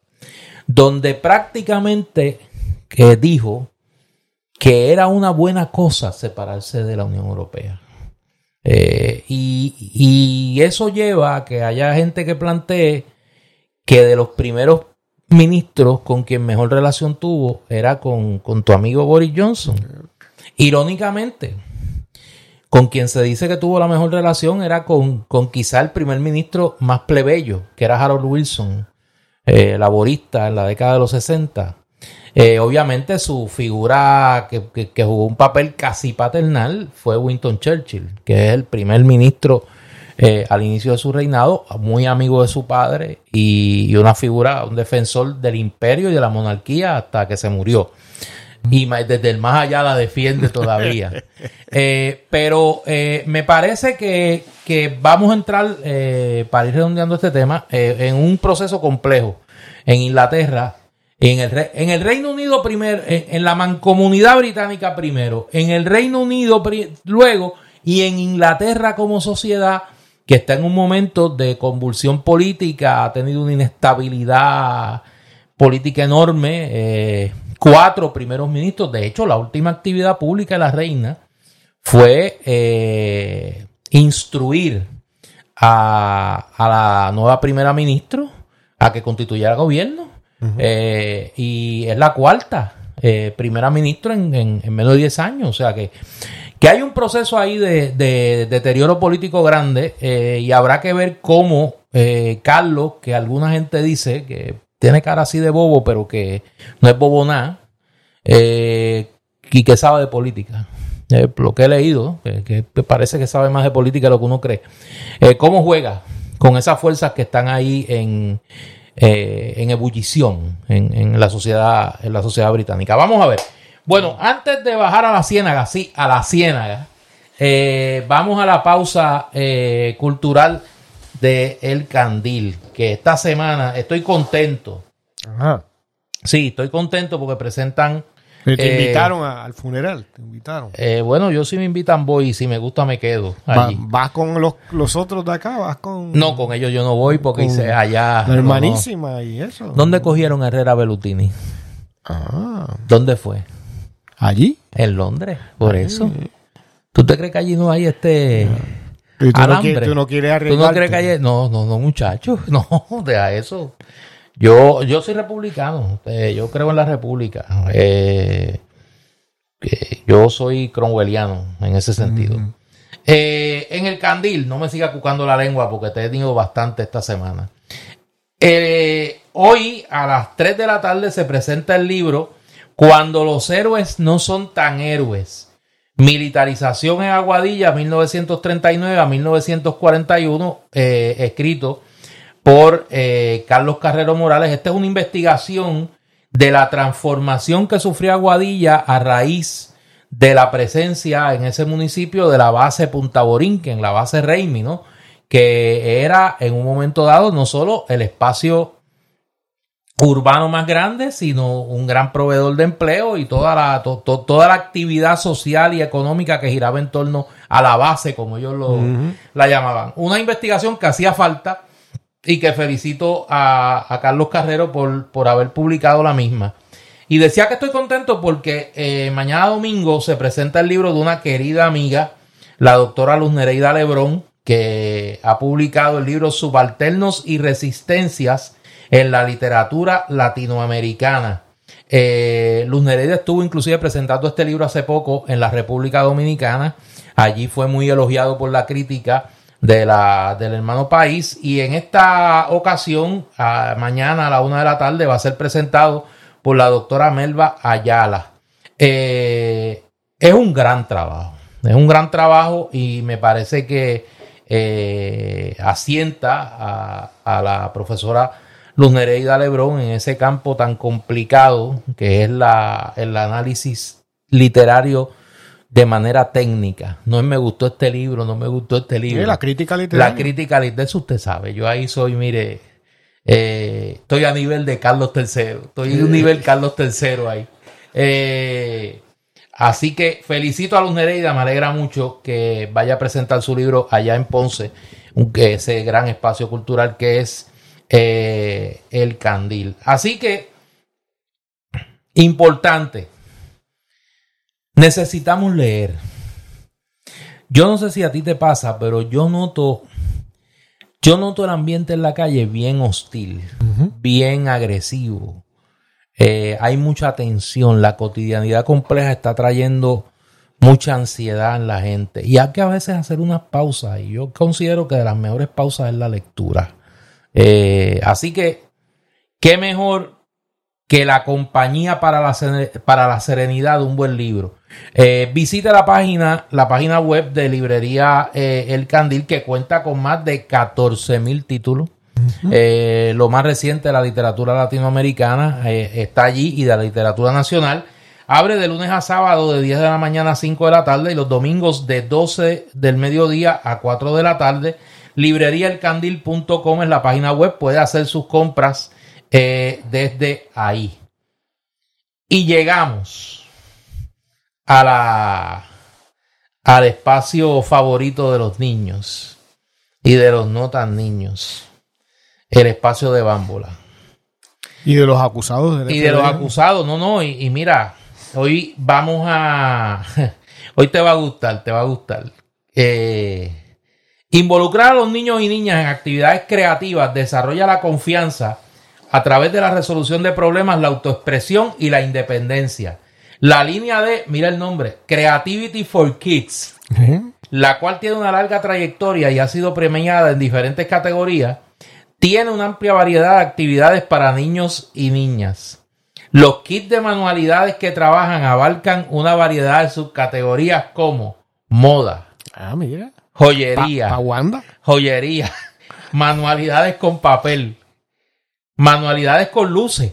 donde prácticamente que dijo que era una buena cosa separarse de la Unión Europea. Eh, y, eso lleva a que haya gente que plantee que de los primeros ministros con quien mejor relación tuvo era con, con tu amigo Boris Johnson. Irónicamente, con quien se dice que tuvo la mejor relación era con, con quizá el primer ministro más plebeyo, que era Harold Wilson, eh, laborista en la década de los 60. Eh, obviamente su figura que, que, jugó un papel casi paternal fue Winston Churchill, que es el primer ministro eh, al inicio de su reinado, muy amigo de su padre y, y, una figura, un defensor del imperio y de la monarquía hasta que se murió y desde el más allá la defiende todavía. <laughs> Eh, pero eh, me parece que, vamos a entrar, eh, para ir redondeando este tema, en un proceso complejo. En Inglaterra, en el, en el Reino Unido primero, en, la mancomunidad británica primero, en el Reino Unido luego y en Inglaterra como sociedad que está en un momento de convulsión política, ha tenido una inestabilidad política enorme cuatro primeros ministros. De hecho, la última actividad pública de la reina fue eh, instruir a, la nueva primera ministra a que constituyera gobierno. Eh, y es la cuarta eh, primera ministra en, menos de 10 años. O sea que, que hay un proceso ahí de, deterioro político grande y habrá que ver cómo Carlos, que alguna gente dice que tiene cara así de bobo, pero que no es bobo nada, eh, y que sabe de política. Eh, lo que he leído, que, parece que sabe más de política de lo que uno cree. Eh, ¿Cómo juega con esas fuerzas que están ahí en, en ebullición en, la sociedad, en la sociedad británica? Vamos a ver. Bueno, antes de bajar a la ciénaga, sí, a la ciénaga, vamos a la pausa cultural de El Candil, que esta semana estoy contento. Ajá. Sí, estoy contento porque presentan te eh, invitaron al funeral, te invitaron. Eh, bueno, yo si me invitan voy y si me gusta me quedo. Allí. ¿Vas con los, otros de acá? ¿Vas con...? No, con ellos yo no voy porque hice allá... La hermanísima y eso. ¿Dónde cogieron a Herrera Belutini? Ah. ¿Dónde fue? ¿Allí? En Londres, por eso. ¿Tú te crees que allí no hay este... tú, No quieres, tú no quieres ¿Tú no crees que hay... No, no, no, muchachos. <laughs> No, deja eso. Yo, yo soy republicano, eh, yo creo en la república. Eh, yo soy cromwelliano en ese sentido. Eh, en el candil, no me siga cucando la lengua porque te he tenido bastante esta semana. hoy a las 3 de la tarde se presenta el libro Cuando los héroes no son tan héroes. Militarización en Aguadilla 1939 a 1941, escrito por eh, Carlos Carrero Morales. Esta es una investigación de la transformación que sufrió Aguadilla a raíz de la presencia en ese municipio de la base Punta Borinquen, la base Reimi, ¿no? que era en un momento dado no solo el espacio urbano más grande, sino un gran proveedor de empleo y toda la, toda la actividad social y económica que giraba en torno a la base, como ellos lo, la llamaban. Una investigación que hacía falta y que felicito a, Carlos Carrero por, por, haber publicado la misma. Y decía que estoy contento porque eh, mañana domingo se presenta el libro de una querida amiga, la doctora Luz Nereida Lebrón, que ha publicado el libro Subalternos y Resistencias en la literatura latinoamericana. Eh, Luz Nereida estuvo inclusive presentando este libro hace poco en la República Dominicana. Allí fue muy elogiado por la crítica de la, del hermano país. Y en esta ocasión, mañana a la una de la tarde, va a ser presentado por la doctora Melba Ayala. Eh, es un gran trabajo, es un gran trabajo y me parece que eh, asienta a, la profesora Luz Nereida Lebrón en ese campo tan complicado que es la, el análisis literario de manera técnica. No es me gustó este libro, no me gustó este libro. la crítica literaria. La crítica literaria, eso usted sabe. Yo ahí soy, mire, eh, estoy a nivel de Carlos III. Estoy a un nivel Carlos III ahí. Eh, así que felicito a Luz Nereida, me alegra mucho que vaya a presentar su libro allá en Ponce, ese gran espacio cultural que es eh, El Candil. Así que, importante, Necesitamos leer. Yo no sé si a ti te pasa, pero yo noto, yo noto el ambiente en la calle bien hostil, bien agresivo. Eh, hay mucha tensión, la cotidianidad compleja está trayendo mucha ansiedad en la gente. Y hay que a veces hacer unas pausas. Y yo considero que de las mejores pausas es la lectura. Eh, así que, ¿qué mejor que la compañía para la, para la serenidad de un buen libro. Eh, visite la página, la página web de librería eh, El Candil que cuenta con más de 14 mil títulos. Eh, lo más reciente de la literatura latinoamericana está allí y de la literatura nacional. Abre de lunes a sábado de 10 de la mañana a 5 de la tarde y los domingos de 12 del mediodía a 4 de la tarde. Libreríaelcandil.com es la página web. Puede hacer sus compras desde ahí. Y llegamos a la, al espacio favorito de los niños y de los no tan niños, el espacio de bámbola. Y de los acusados. y de los acusados, no, no, y, mira, hoy vamos a, <laughs> hoy te va a gustar, te va a gustar. Eh, involucrar a los niños y niñas en actividades creativas desarrolla la confianza a través de la resolución de problemas, la autoexpresión y la independencia. La línea de, mira el nombre, Creativity for Kids, la cual tiene una larga trayectoria y ha sido premiada en diferentes categorías, tiene una amplia variedad de actividades para niños y niñas. Los kits de manualidades que trabajan abarcan una variedad de subcategorías como moda, ah, mira. joyería, joyería, <laughs> manualidades con papel, manualidades con luces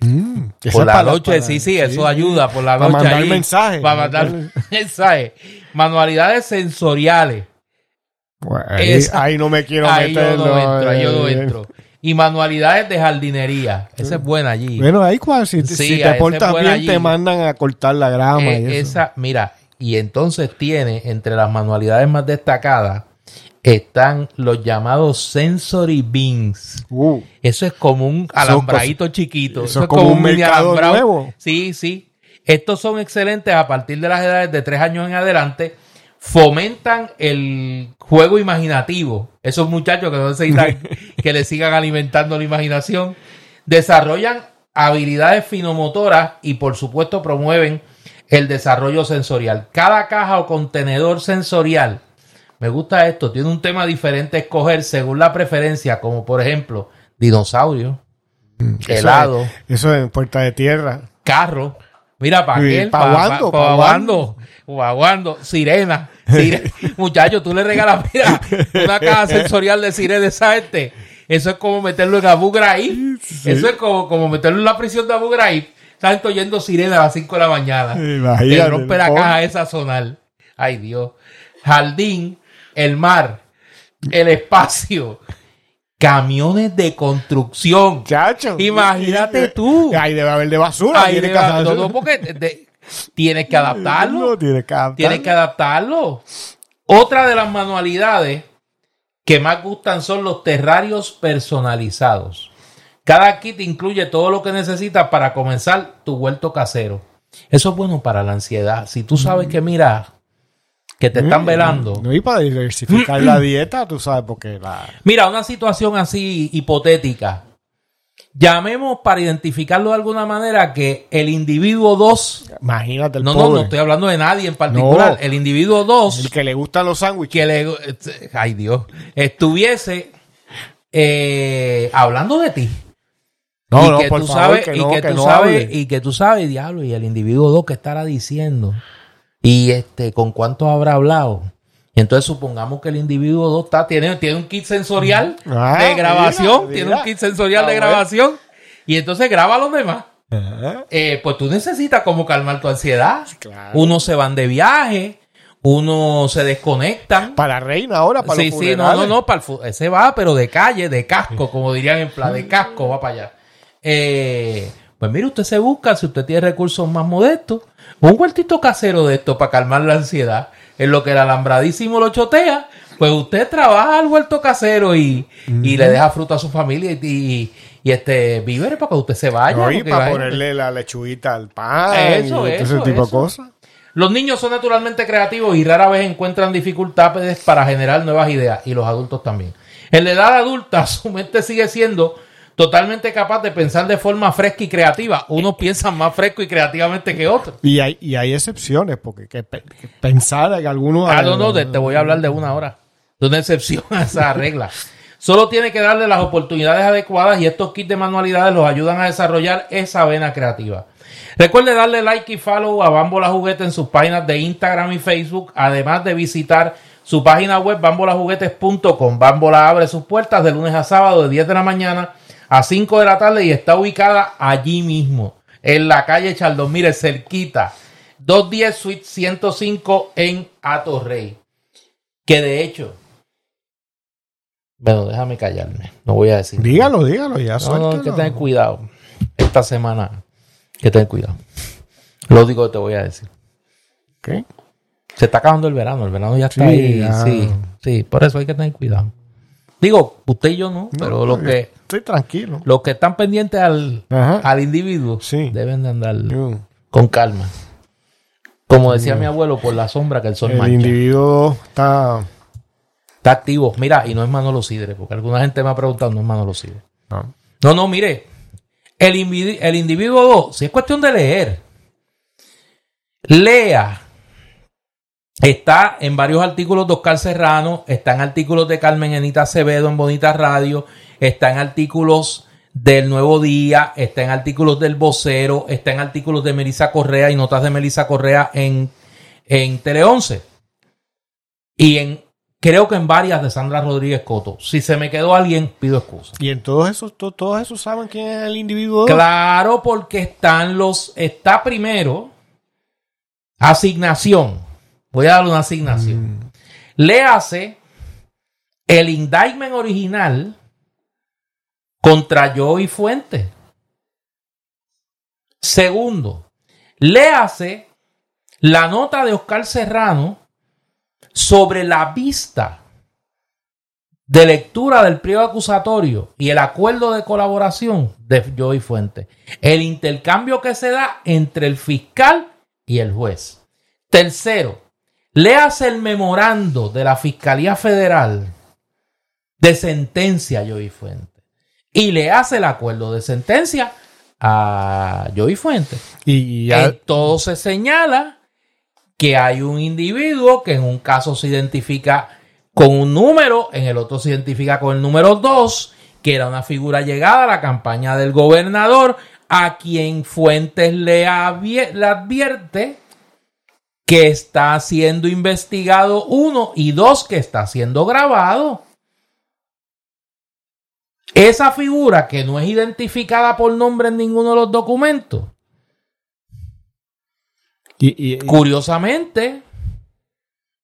Mm, por la noche, sí, sí, eso ayuda por la noche. Para mandar mensajes. <laughs> Para mandar mensajes. Manualidades sensoriales. ahí, no me quiero ahí Yo no entro, ahí yo no entro. Y manualidades de jardinería. Esa es buena allí. Bueno, ahí cual, si, te portas bien, te mandan a cortar la grama. Eh, esa, mira, y entonces tiene entre las manualidades más destacadas están los llamados sensory beans. Uh. eso es como un alambradito chiquito. Eso, es como, un, mercado nuevo. Sí, sí. Estos son excelentes a partir de las edades de tres años en adelante. Fomentan el juego imaginativo. Esos muchachos que no necesitan <laughs> que le sigan alimentando la imaginación. Desarrollan habilidades finomotoras y por supuesto promueven el desarrollo sensorial. Cada caja o contenedor sensorial me gusta esto, tiene un tema diferente a escoger según la preferencia, como por ejemplo, dinosaurio, mm, helado. Eso es, puerta de tierra. Carro. Mira, para qué? Paguando. Sirena. sirena. <laughs> Muchacho, tú le regalas, mira, una caja sensorial de sirena de este. Eso es como meterlo en Abu Ghraib. Eso es como, como meterlo en la prisión de Abu Ghraib. Están oyendo sirena a las 5 de la mañana. Te rompe la caja esa zonal. Ay, Dios. Jardín el mar, el espacio, camiones de construcción. Chacho. Imagínate tú. Ahí debe haber de basura. Ahí debe haber, porque tienes que adaptarlo. tienes que adaptarlo. Tienes que adaptarlo. Otra de las manualidades que más gustan son los terrarios personalizados. Cada kit incluye todo lo que necesitas para comenzar tu huerto casero. Eso es bueno para la ansiedad. Si tú sabes que, mira, que te están velando. No, y para diversificar la <clears throat> dieta, tú sabes, porque la... Mira, una situación así hipotética. Llamemos para identificarlo de alguna manera que el individuo 2. Imagínate el No, no, no estoy hablando de nadie en particular. El individuo 2. El que le gustan los sándwiches. Que le. Ay, Dios. Estuviese eh, hablando de ti. No, y no, que tú sabes, y que, tú sabes, y que tú sabes, diablo, y el individuo 2 que estará diciendo y este, con cuánto habrá hablado. Entonces supongamos que el individuo 2 está, tiene, tiene un kit sensorial ah, de grabación, tiene un kit sensorial de grabación, y entonces graba a los demás. Eh, pues tú necesitas como calmar tu ansiedad. Uno se van de viaje, uno se desconectan. Para la reina ahora, para sí, Sí, no, no, no, para ese va, pero de calle, de casco, como dirían en plan, de casco va para allá. Eh, pues mire, usted se busca, si usted tiene recursos más modestos, un huertito casero de esto para calmar la ansiedad. En lo que el alambradísimo lo chotea, pues usted trabaja al huerto casero y, le deja fruta a su familia y, y este víveres para que usted se vaya. y para ponerle la lechuguita al pan eso, y ese tipo de cosas. Los niños son naturalmente creativos y rara vez encuentran dificultades para generar nuevas ideas y los adultos también. En la edad adulta <laughs> su mente sigue siendo totalmente capaz de pensar de forma fresca y creativa. Unos piensan más fresco y creativamente que otros. Y hay, y hay excepciones, porque que, pensar en algunos... Ah, no, no, te, voy a hablar de una hora. De una excepción a esa regla. Solo tiene que darle las oportunidades adecuadas y estos kits de manualidades los ayudan a desarrollar esa vena creativa. Recuerde darle like y follow a Bambola Juguete en sus páginas de Instagram y Facebook, además de visitar su página web bambolajuguetes.com. Bambola abre sus puertas de lunes a sábado de 10 de la mañana a 5 de la tarde y está ubicada allí mismo, en la calle Chaldón, mire, cerquita, 210 Suite 105 en Atorrey. Que de hecho, bueno, déjame callarme, no voy a decir. Dígalo, dígalo, ya no, no, hay que tener cuidado. Esta semana, hay que tener cuidado. Lo único que te voy a decir. ¿Qué? Se está acabando el verano, el verano ya está ahí. Sí, sí, por eso hay que tener cuidado. Digo, usted y yo no, pero los que. Estoy tranquilo. Los que están pendientes al, al individuo deben de andar con calma. Como decía mi abuelo, por la sombra que el sol el El individuo está. Está activo. Mira, y no es Manolo Sidre, porque alguna gente me ha preguntado, no es Manolo Sidre. No, no, no mire. El, el individuo, si es cuestión de leer, lea Está en varios artículos de Oscar Serrano, está en artículos de Carmen Enita Acevedo en Bonita Radio, está en artículos del Nuevo Día, está en artículos del Vocero, está en artículos de Melissa Correa y notas de Melissa Correa en, en Tele 11. Y en creo que en varias de Sandra Rodríguez Coto. Si se me quedó alguien, pido excusa. ¿Y en todos esos, todos esos saben quién es el individuo? Claro, porque están los, está primero asignación Voy a darle una asignación. Mm. Le hace el indictment original contra Joey Fuente. Segundo, le hace la nota de Oscar Serrano sobre la vista de lectura del pliego acusatorio y el acuerdo de colaboración de Joey Fuente. El intercambio que se da entre el fiscal y el juez. Tercero, le hace el memorando de la Fiscalía Federal de sentencia a Joey Fuente y le hace el acuerdo de sentencia a Joey Fuente. Y en todo se señala que hay un individuo que en un caso se identifica con un número, en el otro se identifica con el número 2, que era una figura llegada a la campaña del gobernador, a quien Fuentes le, le advierte que está siendo investigado uno y dos que está siendo grabado. Esa figura que no es identificada por nombre en ninguno de los documentos. Y, Curiosamente,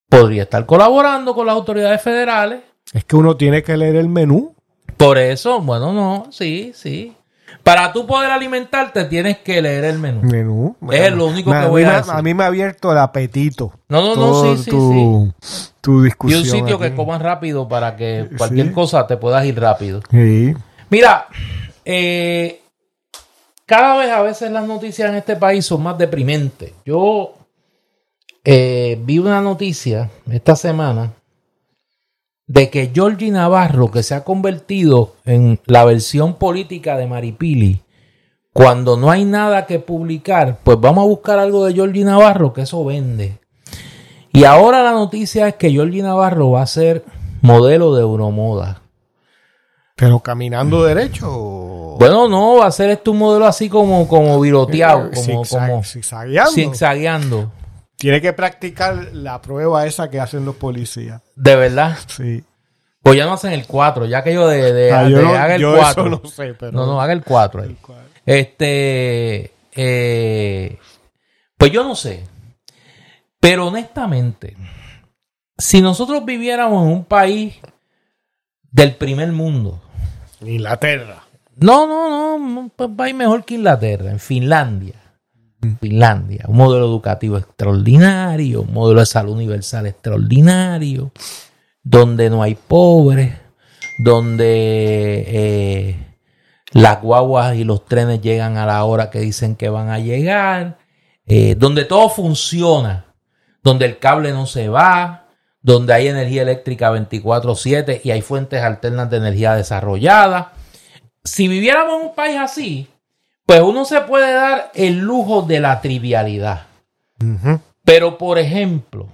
podría estar colaborando con las autoridades federales. Es que uno tiene que leer el menú. Por eso, bueno, no, sí, sí. Para tú poder alimentarte tienes que leer el menú. Menú. es lo único que voy a decir. A mí me ha abierto el apetito. No, no, no, sí, sí, tu, sí. Tu discusión. Y un sitio que coman rápido para que cualquier cosa te puedas ir rápido. Sí. Mira, eh, cada vez a veces las noticias en este país son más deprimentes. Yo eh, vi una noticia esta semana de que Georgie Navarro, que se ha convertido en la versión política de Maripili, cuando no hay nada que publicar, pues vamos a buscar algo de Georgie Navarro, que eso vende. Y ahora la noticia es que Georgie Navarro va a ser modelo de Euromoda. Pero caminando derecho. Bueno, no, va a ser esto un modelo así como, como viroteado, como, como zigzagueando. Tiene que practicar la prueba esa que hacen los policías. ¿De verdad? Sí. Pues ya no hacen el 4, ya que yo de, de, ah, haga el 4. no sé, pero. No, no, haga el 4 Este. Eh, pues yo no sé. Pero honestamente, si nosotros viviéramos en un país del primer mundo. Inglaterra. No, no, no, un país mejor que Inglaterra, en Finlandia Finlandia. Un modelo educativo extraordinario, un modelo de salud universal extraordinario, donde no hay pobres, donde eh, las guaguas y los trenes llegan a la hora que dicen que van a llegar, eh, donde todo funciona, donde el cable no se va, donde hay energía eléctrica 24/7 y hay fuentes alternas de energía desarrolladas. Si viviéramos en un país así, pues uno se puede dar el lujo de la trivialidad. Pero, por ejemplo,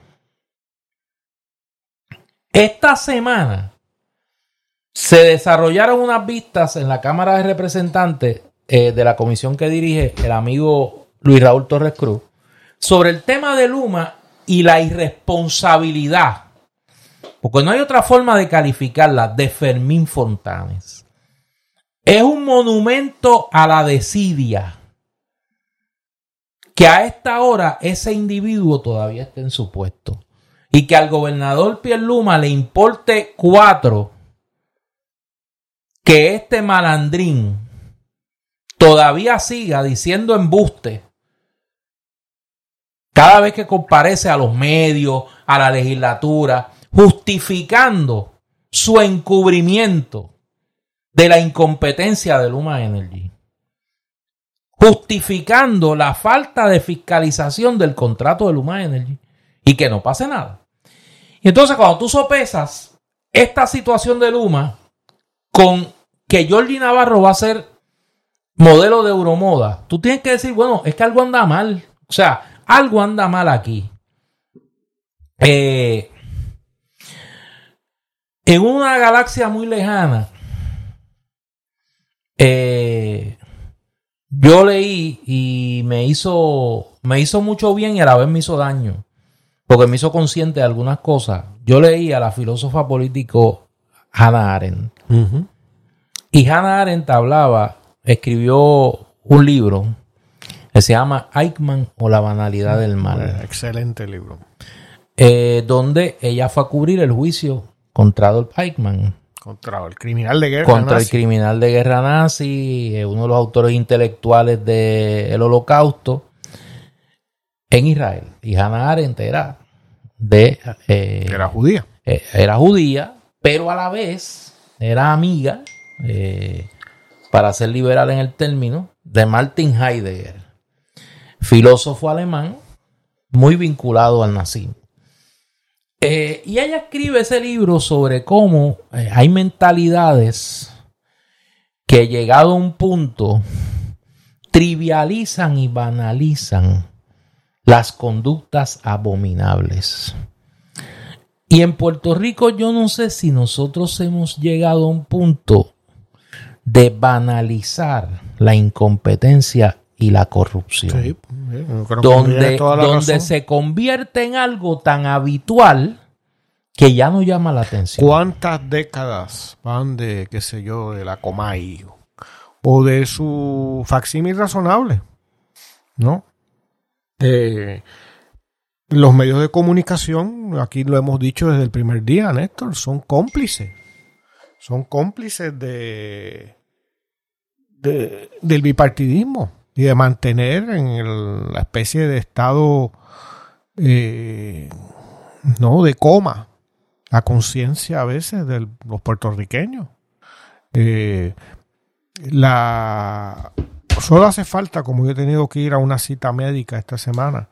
esta semana Se desarrollaron unas vistas en la Cámara de Representantes eh, de la comisión que dirige el amigo Luis Raúl Torres Cruz sobre el tema de Luma y la irresponsabilidad, porque no hay otra forma de calificarla, de Fermín Fontanes. Es un monumento a la desidia. Que a esta hora ese individuo todavía esté en su puesto. Y que al gobernador Luma le importe cuatro que este malandrín todavía siga diciendo embuste cada vez que comparece a los medios, a la legislatura, justificando su encubrimiento de la incompetencia de Luma Energy, justificando la falta de fiscalización del contrato de Luma Energy y que no pase nada. Y entonces cuando tú sopesas esta situación de Luma con que Jordi Navarro va a ser modelo de Euromoda, tú tienes que decir, bueno, es que algo anda mal. O sea, algo anda mal aquí. Eh, en una galaxia muy lejana, eh, yo leí y me hizo, me hizo mucho bien y a la vez me hizo daño, porque me hizo consciente de algunas cosas. Yo leí a la filósofa político Hannah Arendt. Y Hannah Arendt hablaba, escribió un libro que se llama Eichmann o la banalidad del mal. excelente libro. Eh, donde ella fue a cubrir el juicio contra Adolf Eichmann. Contra el criminal de guerra Contra el criminal de guerra nazi, eh, uno de los autores intelectuales del holocausto en Israel. Y Hannah Arendt era de... Eh, era judía. era judía, pero a la vez era amiga, para ser liberal en el término, de Martin Heidegger, filósofo alemán muy vinculado al nazismo. Eh, y ella escribe ese libro sobre cómo eh, hay mentalidades que llegado a un punto trivializan y banalizan las conductas abominables. Y en Puerto Rico yo no sé si nosotros hemos llegado a un punto de banalizar la incompetencia y la corrupción. donde, donde se convierte en algo tan habitual que ya no llama la atención. ¿Cuántas décadas van de, qué sé yo, de la Comay o de su facsímil razonable? ¿No? los medios de comunicación, aquí lo hemos dicho desde el primer día, Néstor, son cómplices. Son cómplices de, del bipartidismo y de mantener en la especie de estado eh, no de coma la conciencia a veces de los puertorriqueños. Eh, la solo hace falta, como yo he tenido que ir a una cita médica esta semana,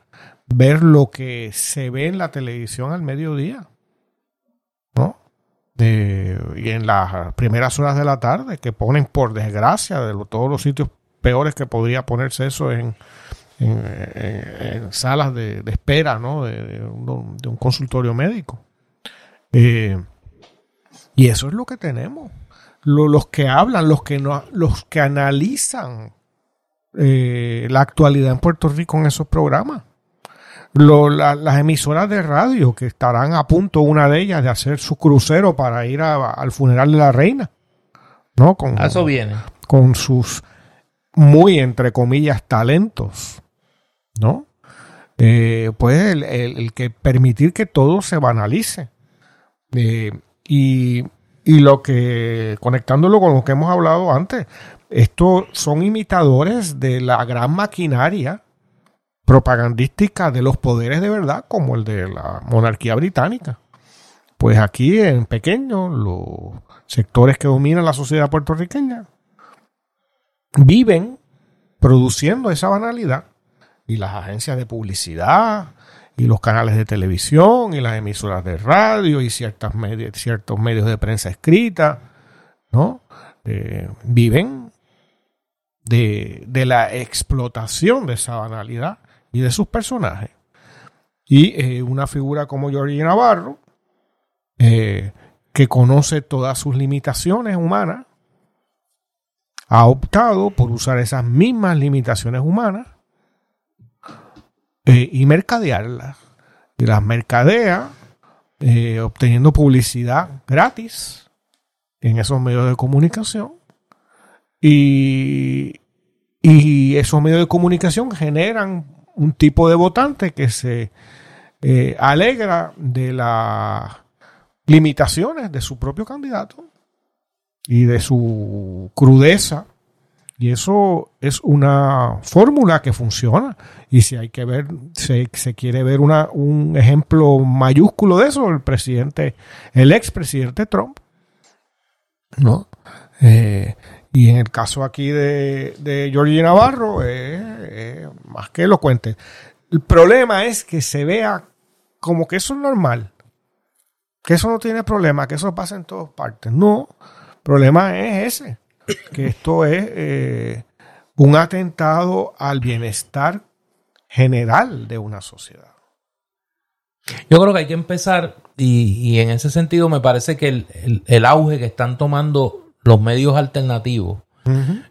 ver lo que se ve en la televisión al mediodía, ¿no? y en las primeras horas de la tarde, que ponen por desgracia de todos los sitios peores que podría ponerse eso en, en, salas de, espera ¿no? de, un, consultorio médico. Eh, y eso es lo que tenemos. los que hablan, los que, no, los que analizan eh, la actualidad en Puerto Rico en esos programas. las emisoras de radio que estarán a punto, una de ellas, de hacer su crucero para ir al funeral de la reina. ¿no? Con, eso viene. Con sus muy, entre comillas, talentos, ¿no? Eh, pues el, que permitir que todo se banalice. Eh, y, y, lo que, conectándolo con lo que hemos hablado antes, estos son imitadores de la gran maquinaria propagandística de los poderes de verdad, como el de la monarquía británica. Pues aquí en pequeño, los sectores que dominan la sociedad puertorriqueña viven produciendo esa banalidad y las agencias de publicidad y los canales de televisión y las emisoras de radio y ciertas ciertos medios de prensa escrita, ¿no? Eh, viven de, la explotación de esa banalidad y de sus personajes. Y eh, una figura como Jorge Navarro, eh, que conoce todas sus limitaciones humanas, ha optado por usar esas mismas limitaciones humanas eh, y mercadearlas. Y las mercadea eh, obteniendo publicidad gratis en esos medios de comunicación. Y, esos medios de comunicación generan un tipo de votante que se eh, alegra de las limitaciones de su propio candidato y de su crudeza. Y eso es una fórmula que funciona. Y si hay que ver, se, se quiere ver una, un ejemplo mayúsculo de eso, el presidente, el expresidente Trump, ¿no? Eh, y en el caso aquí de, de Georgie Navarro, es más que elocuente. El problema es que se vea como que eso es normal, que eso no tiene problema, que eso pasa en todas partes. No, problema es ese, que esto es eh, un atentado al bienestar general de una sociedad. Yo creo que hay que empezar, y, en ese sentido me parece que el, el, auge que están tomando los medios alternativos,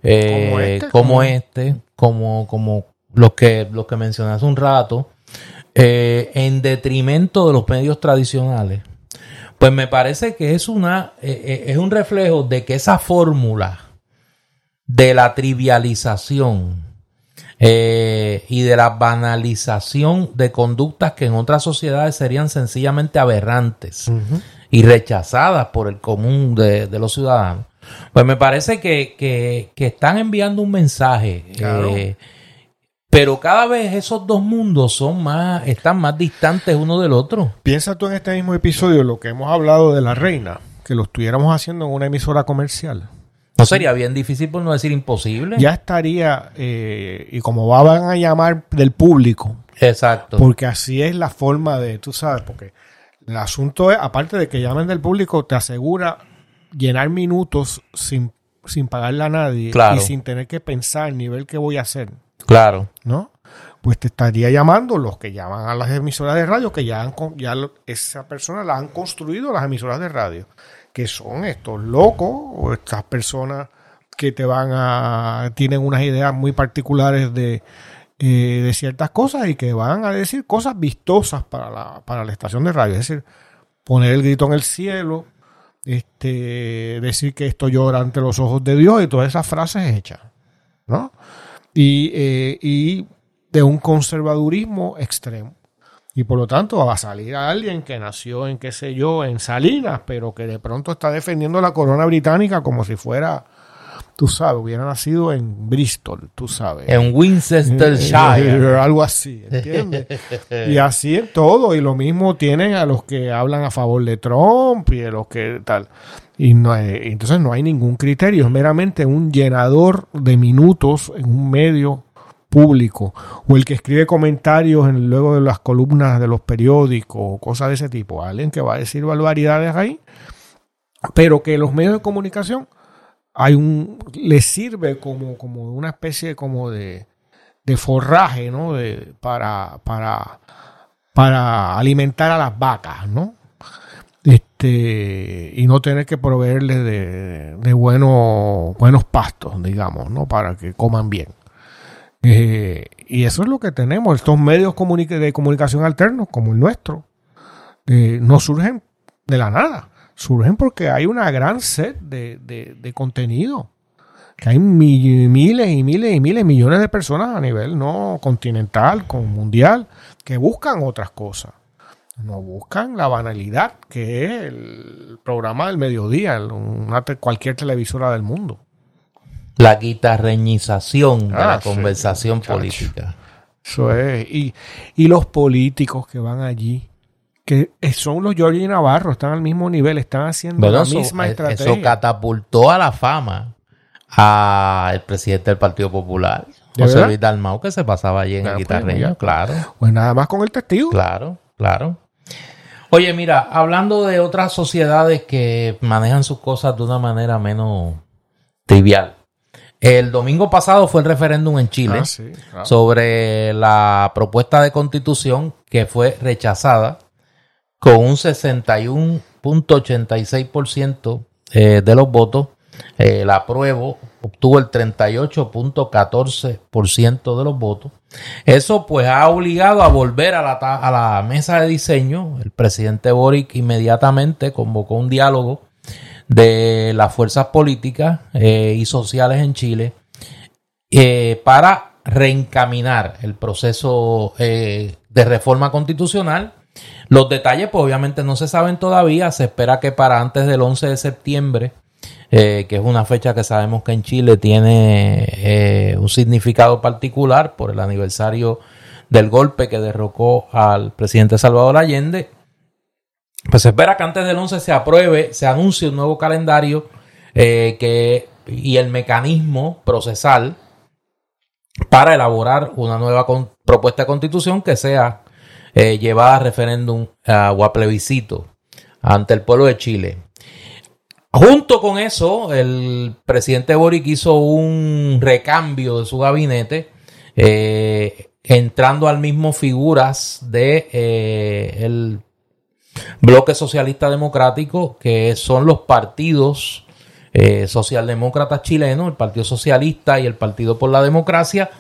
eh, como este, como, como, los que, los que mencioné hace un rato, eh, en detrimento de los medios tradicionales, pues me parece que es una eh, es un reflejo de que esa fórmula de la trivialización y de la banalización de conductas que en otras sociedades serían sencillamente aberrantes y rechazadas por el común de, los ciudadanos, pues me parece que, están enviando un mensaje. Eh, pero cada vez esos dos mundos son más, están más distantes uno del otro. Piensa tú en este mismo episodio lo que hemos hablado de la reina, que lo estuviéramos haciendo en una emisora comercial. ¿No sería bien difícil por no decir imposible? Ya estaría, eh, y como van a llamar del público. Exacto. Porque así es la forma de, tú sabes, porque el asunto es, aparte de que llamen del público, te asegura llenar minutos sin, sin pagarle a nadie y sin tener que pensar el nivel que voy a hacer. Claro. ¿No? Pues te estaría llamando los que llaman a las emisoras de radio, que ya, han, ya esa persona la han construido las emisoras de radio, que son estos locos o estas personas que te van a, tienen unas ideas muy particulares de, eh, de ciertas cosas y que van a decir cosas vistosas para la, para la estación de radio. Es decir, poner el grito en el cielo, este, decir que esto llora ante los ojos de Dios y todas esas frases hechas, ¿no? Y, eh, y de un conservadurismo extremo. Y por lo tanto va a salir a alguien que nació en, qué sé yo, en Salinas, pero que de pronto está defendiendo la corona británica como si fuera tú sabes, hubiera nacido en Bristol, tú sabes. En Winchestershire. <laughs> Algo así, ¿entiendes? y así en todo. Y lo mismo tienen a los que hablan a favor de Trump y a los que tal. Y no entonces no hay ningún criterio, es meramente un llenador de minutos en un medio público o el que escribe comentarios en, luego de las columnas de los periódicos o cosas de ese tipo, alguien que va a decir barbaridades ahí, pero que los medios de comunicación hay un, le sirve como, como una especie como de, de forraje, ¿no? De, para, para, para alimentar a las vacas, ¿no? Este, y no tener que proveerles de, de buenos, buenos pastos, digamos, ¿no? Para que coman bien. Eh, y eso es lo que tenemos. Estos medios de comunicación alternos, como el nuestro, eh, no surgen de la nada surgen porque hay una gran sed de, contenido. Que hay miles y miles y miles, millones de personas a nivel no continental, con mundial, que buscan otras cosas. No buscan la banalidad que es el programa del mediodía, una, cualquier televisora del mundo. La guitarreñización de la ah, conversación política. Eso es. Y, y los políticos que van allí que son los Georgie Navarro, están al mismo nivel, están haciendo la misma eh, estrategia. Eso catapultó a la fama al presidente del Partido Popular, José Luis Dalmau, que se pasaba allí en el guitarreño, claro. Pues nada más con el testigo. Claro, claro. Oye, mira, hablando de otras sociedades que manejan sus cosas de una manera menos trivial. El domingo pasado fue el referéndum en Chile ah, sobre la propuesta de constitución que fue rechazada con un 61.86% eh, de los votos. El apruebo obtuvo el 38.14% de los votos. Eso pues ha obligado a volver a la, mesa de diseño. El presidente Boric inmediatamente convocó un diálogo de las fuerzas políticas eh, y sociales en Chile eh, para reencaminar el proceso eh, de reforma constitucional. Los detalles, pues obviamente no se saben todavía. Se espera que para antes del 11 de septiembre, que es una fecha que sabemos que en Chile tiene un significado particular por el aniversario del golpe que derrocó al presidente Salvador Allende, pues se espera que antes del 11 se apruebe, se anuncie un nuevo calendario eh, que, y el mecanismo procesal para elaborar una nueva propuesta de constitución que sea eh, llevada a referéndum o a plebiscito ante el pueblo de Chile. Junto con eso, el presidente Boric hizo un recambio de su gabinete, eh, entrando al mismo figuras de el bloque socialista democrático, que son los partidos eh, socialdemócratas chilenos, el Partido Socialista y el Partido por la Democracia,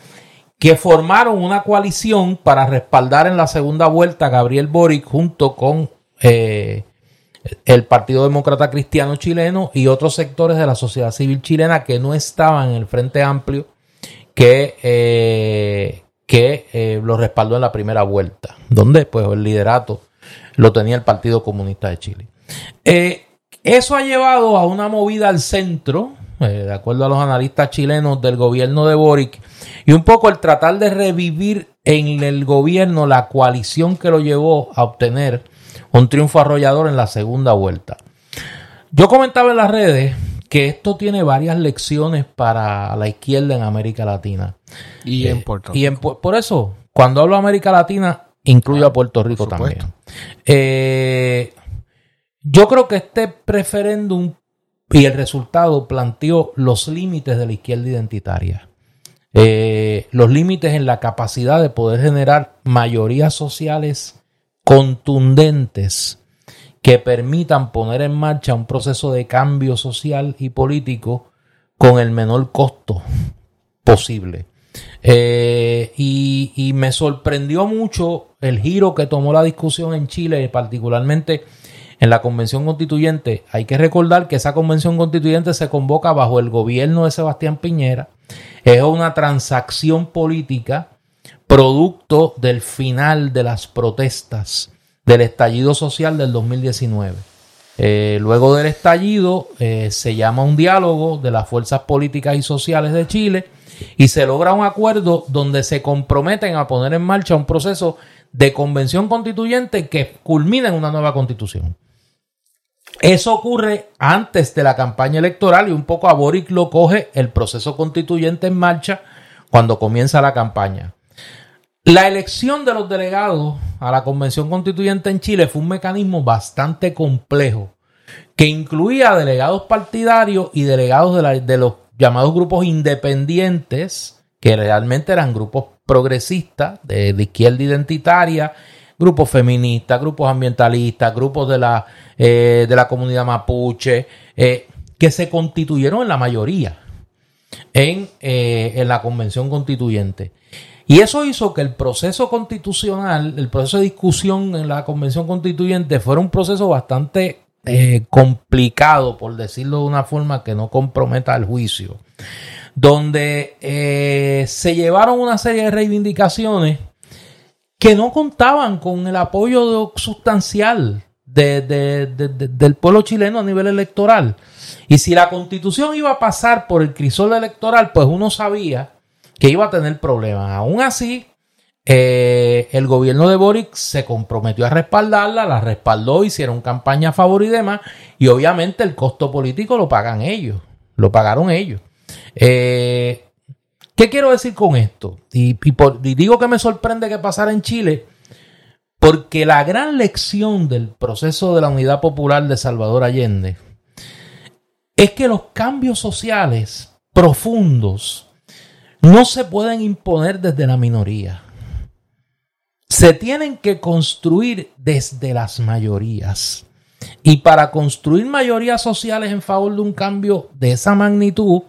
que formaron una coalición para respaldar en la segunda vuelta a Gabriel Boric junto con eh, el Partido Demócrata Cristiano Chileno y otros sectores de la sociedad civil chilena que no estaban en el Frente Amplio que, eh, que lo respaldó en la primera vuelta, donde pues el liderato lo tenía el Partido Comunista de Chile. Eh, eso ha llevado a una movida al centro, eh, de acuerdo a los analistas chilenos del gobierno de Boric, y un poco el tratar de revivir en el gobierno la coalición que lo llevó a obtener un triunfo arrollador en la segunda vuelta. Yo comentaba en las redes que esto tiene varias lecciones para la izquierda en América Latina. Y en eh, Puerto Rico. Y por eso, cuando hablo de América Latina, incluyo a Puerto Rico también. Eh, yo creo que este referéndum y el resultado planteó los límites de la izquierda identitaria. Eh, los límites en la capacidad de poder generar mayorías sociales contundentes que permitan poner en marcha un proceso de cambio social y político con el menor costo posible. Eh, y, me sorprendió mucho el giro que tomó la discusión en Chile, particularmente en la convención constituyente. Hay que recordar que esa convención constituyente se convoca bajo el gobierno de Sebastián Piñera. Es una transacción política producto del final de las protestas del estallido social del 2019. Eh, luego del estallido eh, se llama un diálogo de las fuerzas políticas y sociales de Chile y se logra un acuerdo donde se comprometen a poner en marcha un proceso de convención constituyente que culmina en una nueva constitución. Eso ocurre antes de la campaña electoral y un poco a Boric lo coge el proceso constituyente en marcha cuando comienza la campaña. La elección de los delegados a la convención constituyente en Chile fue un mecanismo bastante complejo que incluía delegados partidarios y delegados de, los llamados grupos independientes, que realmente eran grupos progresistas, de, izquierda identitaria, grupos feministas, grupos ambientalistas, grupos de la, eh, de la comunidad mapuche, eh, que se constituyeron en la mayoría en, eh, en la convención constituyente. Y eso hizo que el proceso constitucional, el proceso de discusión en la convención constituyente fuera un proceso bastante eh, complicado, por decirlo de una forma que no comprometa el juicio, donde eh, se llevaron una serie de reivindicaciones que no contaban con el apoyo sustancial del pueblo chileno a nivel electoral. Y si la constitución iba a pasar por el crisol electoral, pues uno sabía que iba a tener problemas. Aún así, eh, el gobierno de Boric se comprometió a respaldarla, la respaldó, hicieron campaña a favor y demás, y obviamente el costo político lo pagan ellos, lo pagaron ellos. Eh, ¿Qué quiero decir con esto? Y, digo que me sorprende que pasara en Chile, porque la gran lección del proceso de la unidad popular de Salvador Allende es que los cambios sociales profundos no se pueden imponer desde la minoría se tienen que construir desde las mayorías. Y para construir mayorías sociales en favor de un cambio de esa magnitud,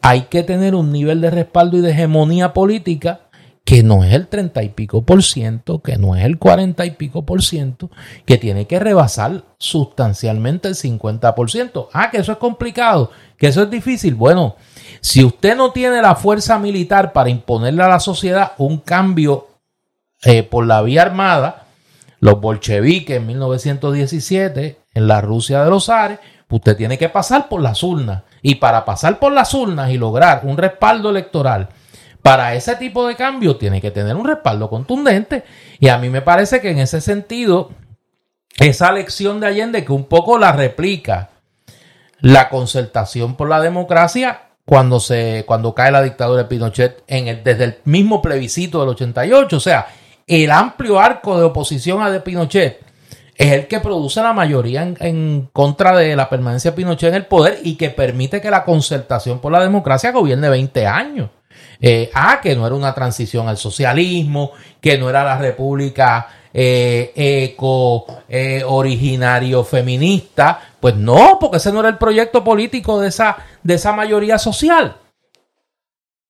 hay que tener un nivel de respaldo y de hegemonía política que no es el treinta y pico por ciento, que no es el cuarenta y pico por ciento, que tiene que rebasar sustancialmente el 50 por ciento. Ah, que eso es complicado, que eso es difícil. Bueno, si usted no tiene la fuerza militar para imponerle a la sociedad un cambio eh, por la vía armada, los bolcheviques en 1917, en la Rusia de los Ares, usted tiene que pasar por las urnas. Y para pasar por las urnas y lograr un respaldo electoral para ese tipo de cambio tiene que tener un respaldo contundente. Y a mí me parece que en ese sentido, esa lección de Allende que un poco la replica la concertación por la democracia cuando, se, cuando cae la dictadura de Pinochet en el, desde el mismo plebiscito del 88. O sea, el amplio arco de oposición a de Pinochet es el que produce la mayoría en, en, contra de la permanencia de Pinochet en el poder y que permite que la concertación por la democracia gobierne 20 años. Eh, ah, que no era una transición al socialismo, que no era la república eh, eco eh, originario feminista. Pues no, porque ese no era el proyecto político de esa, de esa mayoría social.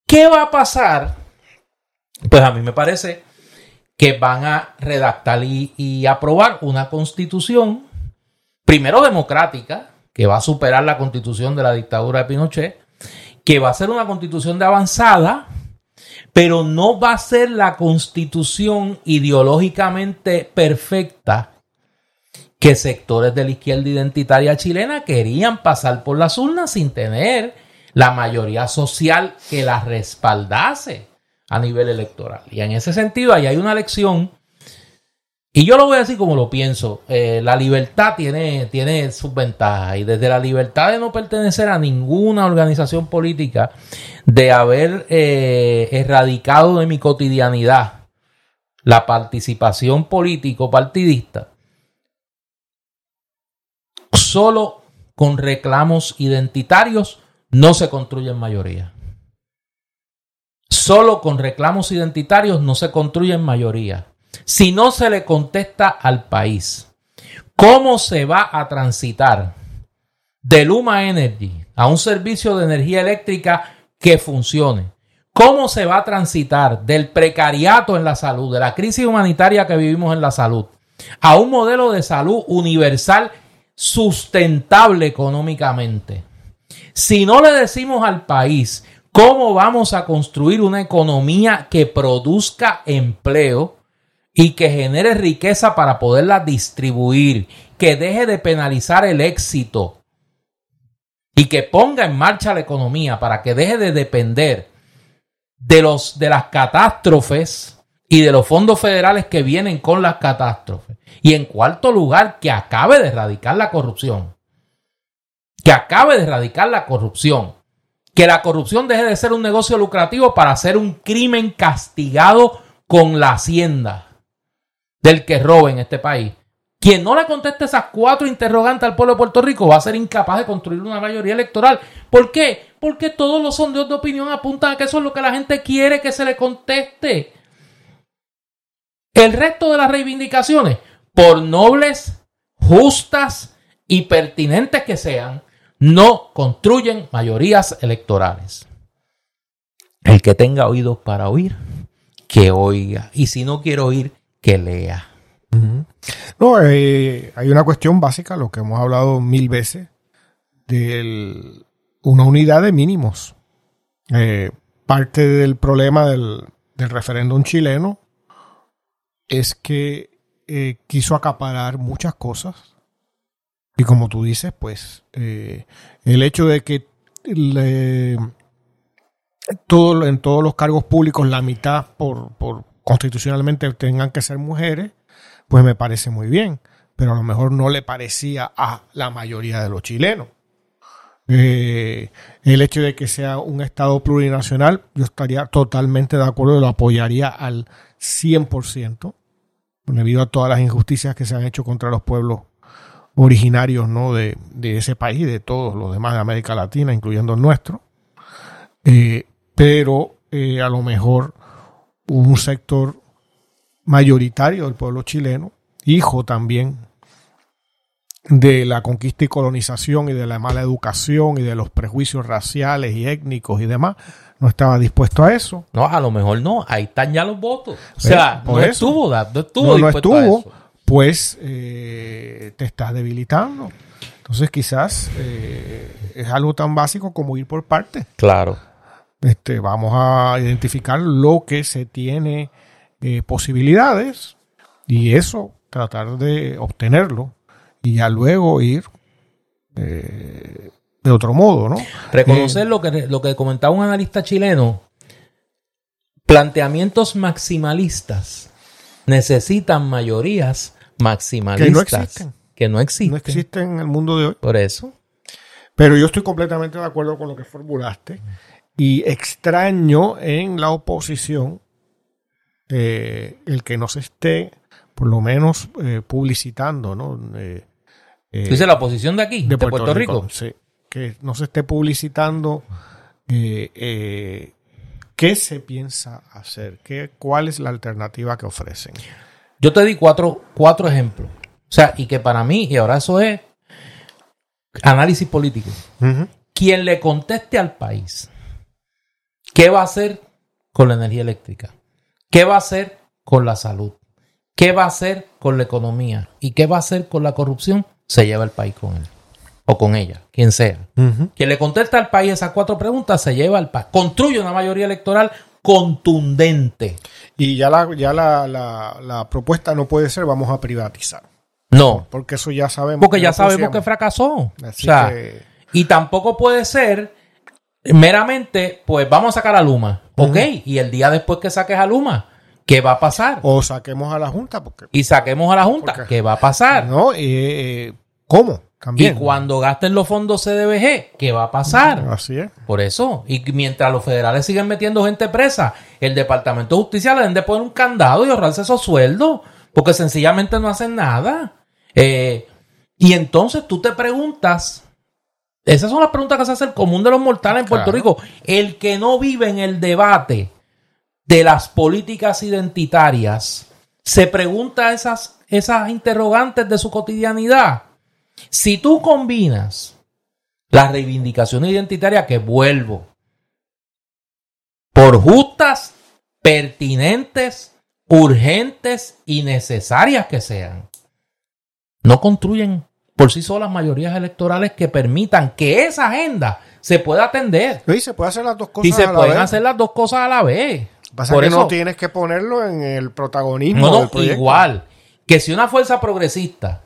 ¿Qué va a pasar? Pues a mí me parece que van a redactar y, y aprobar una constitución, primero democrática, que va a superar la constitución de la dictadura de Pinochet, que va a ser una constitución de avanzada, pero no va a ser la constitución ideológicamente perfecta que sectores de la izquierda identitaria chilena querían pasar por las urnas sin tener la mayoría social que la respaldase a nivel electoral. Y en ese sentido, ahí hay una lección y yo lo voy a decir como lo pienso. Eh, la libertad tiene, tiene sus ventajas. Y desde la libertad de no pertenecer a ninguna organización política, de haber eh, erradicado de mi cotidianidad la participación político-partidista, solo con reclamos identitarios no se construyen mayoría. Solo con reclamos identitarios no se construyen mayoría si no se le contesta al país cómo se va a transitar de Luma Energy a un servicio de energía eléctrica que funcione, cómo se va a transitar del precariato en la salud, de la crisis humanitaria que vivimos en la salud, a un modelo de salud universal sustentable económicamente. Si no le decimos al país cómo vamos a construir una economía que produzca empleo, y que genere riqueza para poderla distribuir, que deje de penalizar el éxito y que ponga en marcha la economía para que deje de depender de, los, de las catástrofes y de los fondos federales que vienen con las catástrofes. Y en cuarto lugar, que acabe de erradicar la corrupción. Que acabe de erradicar la corrupción. Que la corrupción deje de ser un negocio lucrativo para ser un crimen castigado con la hacienda del que robe en este país. Quien no le conteste esas cuatro interrogantes al pueblo de Puerto Rico va a ser incapaz de construir una mayoría electoral. ¿Por qué? Porque todos los sondeos de opinión apuntan a que eso es lo que la gente quiere que se le conteste. El resto de las reivindicaciones, por nobles, justas y pertinentes que sean, no construyen mayorías electorales. El que tenga oídos para oír, que oiga. Y si no quiere oír, que lea. No, eh, hay una cuestión básica, lo que hemos hablado mil veces, de una unidad de mínimos. Eh, parte del problema del, referéndum chileno es que eh, quiso acaparar muchas cosas. Y como tú dices, pues el hecho de que todo, en todos los cargos públicos la mitad por, por constitucionalmente tengan que ser mujeres, pues me parece muy bien, pero a lo mejor no le parecía a la mayoría de los chilenos. Eh, el hecho de que sea un Estado plurinacional, yo estaría totalmente de acuerdo, lo apoyaría al 100%, debido a todas las injusticias que se han hecho contra los pueblos originarios ¿no? de, ese país de todos los demás de América Latina, incluyendo el nuestro. Eh, pero eh, a lo mejor un sector mayoritario del pueblo chileno, hijo también de la conquista y colonización y de la mala educación y de los prejuicios raciales y étnicos y demás, no estaba dispuesto a eso. No, a lo mejor no, ahí están ya los votos. O sea, no estuvo, no estuvo no, no estuvo, pues eh, te estás debilitando. Entonces quizás eh, es algo tan básico como ir por partes. Claro. Este, vamos a identificar lo que se tiene eh, posibilidades y eso tratar de obtenerlo y ya luego ir eh, de otro modo, ¿no? Reconocer lo, que, lo que comentaba un analista chileno, planteamientos maximalistas necesitan mayorías maximalistas existen. que no existen. No existe en el mundo de hoy. Por eso. Pero yo estoy completamente de acuerdo con lo que formulaste y extraño en la oposición eh, el que no se esté por lo menos eh, publicitando, ¿no? Eh, eh, Dice la oposición de aquí, de, Puerto, Rico. Sí, que no se esté publicitando eh, eh, qué se piensa hacer, qué, cuál es la alternativa que ofrecen. Yo te di cuatro, cuatro ejemplos. O sea, y que para mí, y ahora eso es análisis político. Quien le conteste al país qué va a hacer con la energía eléctrica, qué va a hacer con la salud, qué va a hacer con la economía y qué va a hacer con la corrupción, se lleva el país con él o con ella, quien sea. Quien le contesta al país esas cuatro preguntas se lleva al país. Construye una mayoría electoral contundente. Y ya la, ya la, la, la propuesta no puede ser vamos a privatizar, No, porque eso ya sabemos. porque que ya sabemos que fracasó. Así o sea, que- y tampoco puede ser meramente, pues vamos a sacar a Luma. Ok, y el día después que saques a Luma, ¿qué va a pasar? O saquemos a la Junta, porque Y saquemos a la Junta, Porque- ¿qué va a pasar? ¿no? Eh, ¿Cómo? Y También. cuando gasten los fondos CDBG, ¿qué va a pasar? Así es. Por eso, y mientras los federales siguen metiendo gente presa, el Departamento de Justicia le deben de poner un candado y ahorrarse esos sueldos, porque sencillamente no hacen nada. Eh, y entonces tú te preguntas, esas son las preguntas que se hace el común de los mortales en Puerto Claro. Rico, el que no vive en el debate de las políticas identitarias, se pregunta esas, esas interrogantes de su cotidianidad. Si tú combinas la reivindicación identitaria que vuelvo por justas, pertinentes, urgentes y necesarias que sean, no construyen por sí solas mayorías electorales que permitan que esa agenda se pueda atender Sí, se puede hacer las dos cosas y se a la pueden vez. hacer las dos cosas a la vez. Pasa Por que eso- no tienes que ponerlo en el protagonismo No, del proyecto. igual. Que si una fuerza progresista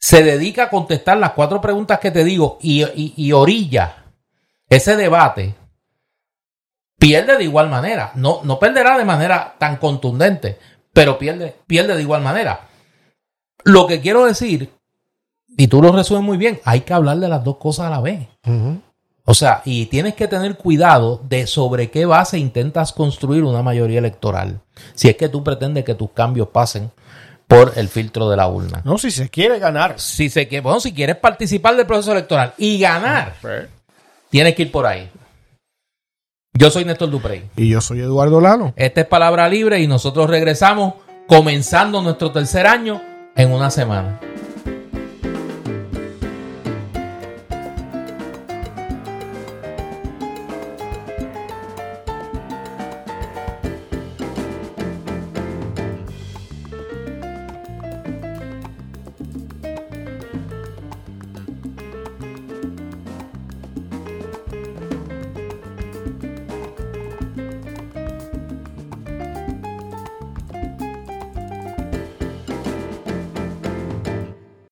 se dedica a contestar las cuatro preguntas que te digo y, y- y orilla ese debate, pierde de igual manera. No, no perderá de manera tan contundente, pero pierde, pierde de igual manera. Lo que quiero decir, y tú lo resumes muy bien, hay que hablar de las dos cosas a la vez. O sea, y tienes que tener cuidado de sobre qué base intentas construir una mayoría electoral. Si es que tú pretendes que tus cambios pasen por el filtro de la urna. No, si se quiere ganar. Si se quiere, bueno, si quieres participar del proceso electoral y ganar, Pues, tienes que ir por ahí. Yo soy Néstor Duprey. Y yo soy Eduardo Lalo. Esta es Palabra Libre y nosotros regresamos comenzando nuestro tercer año en una semana.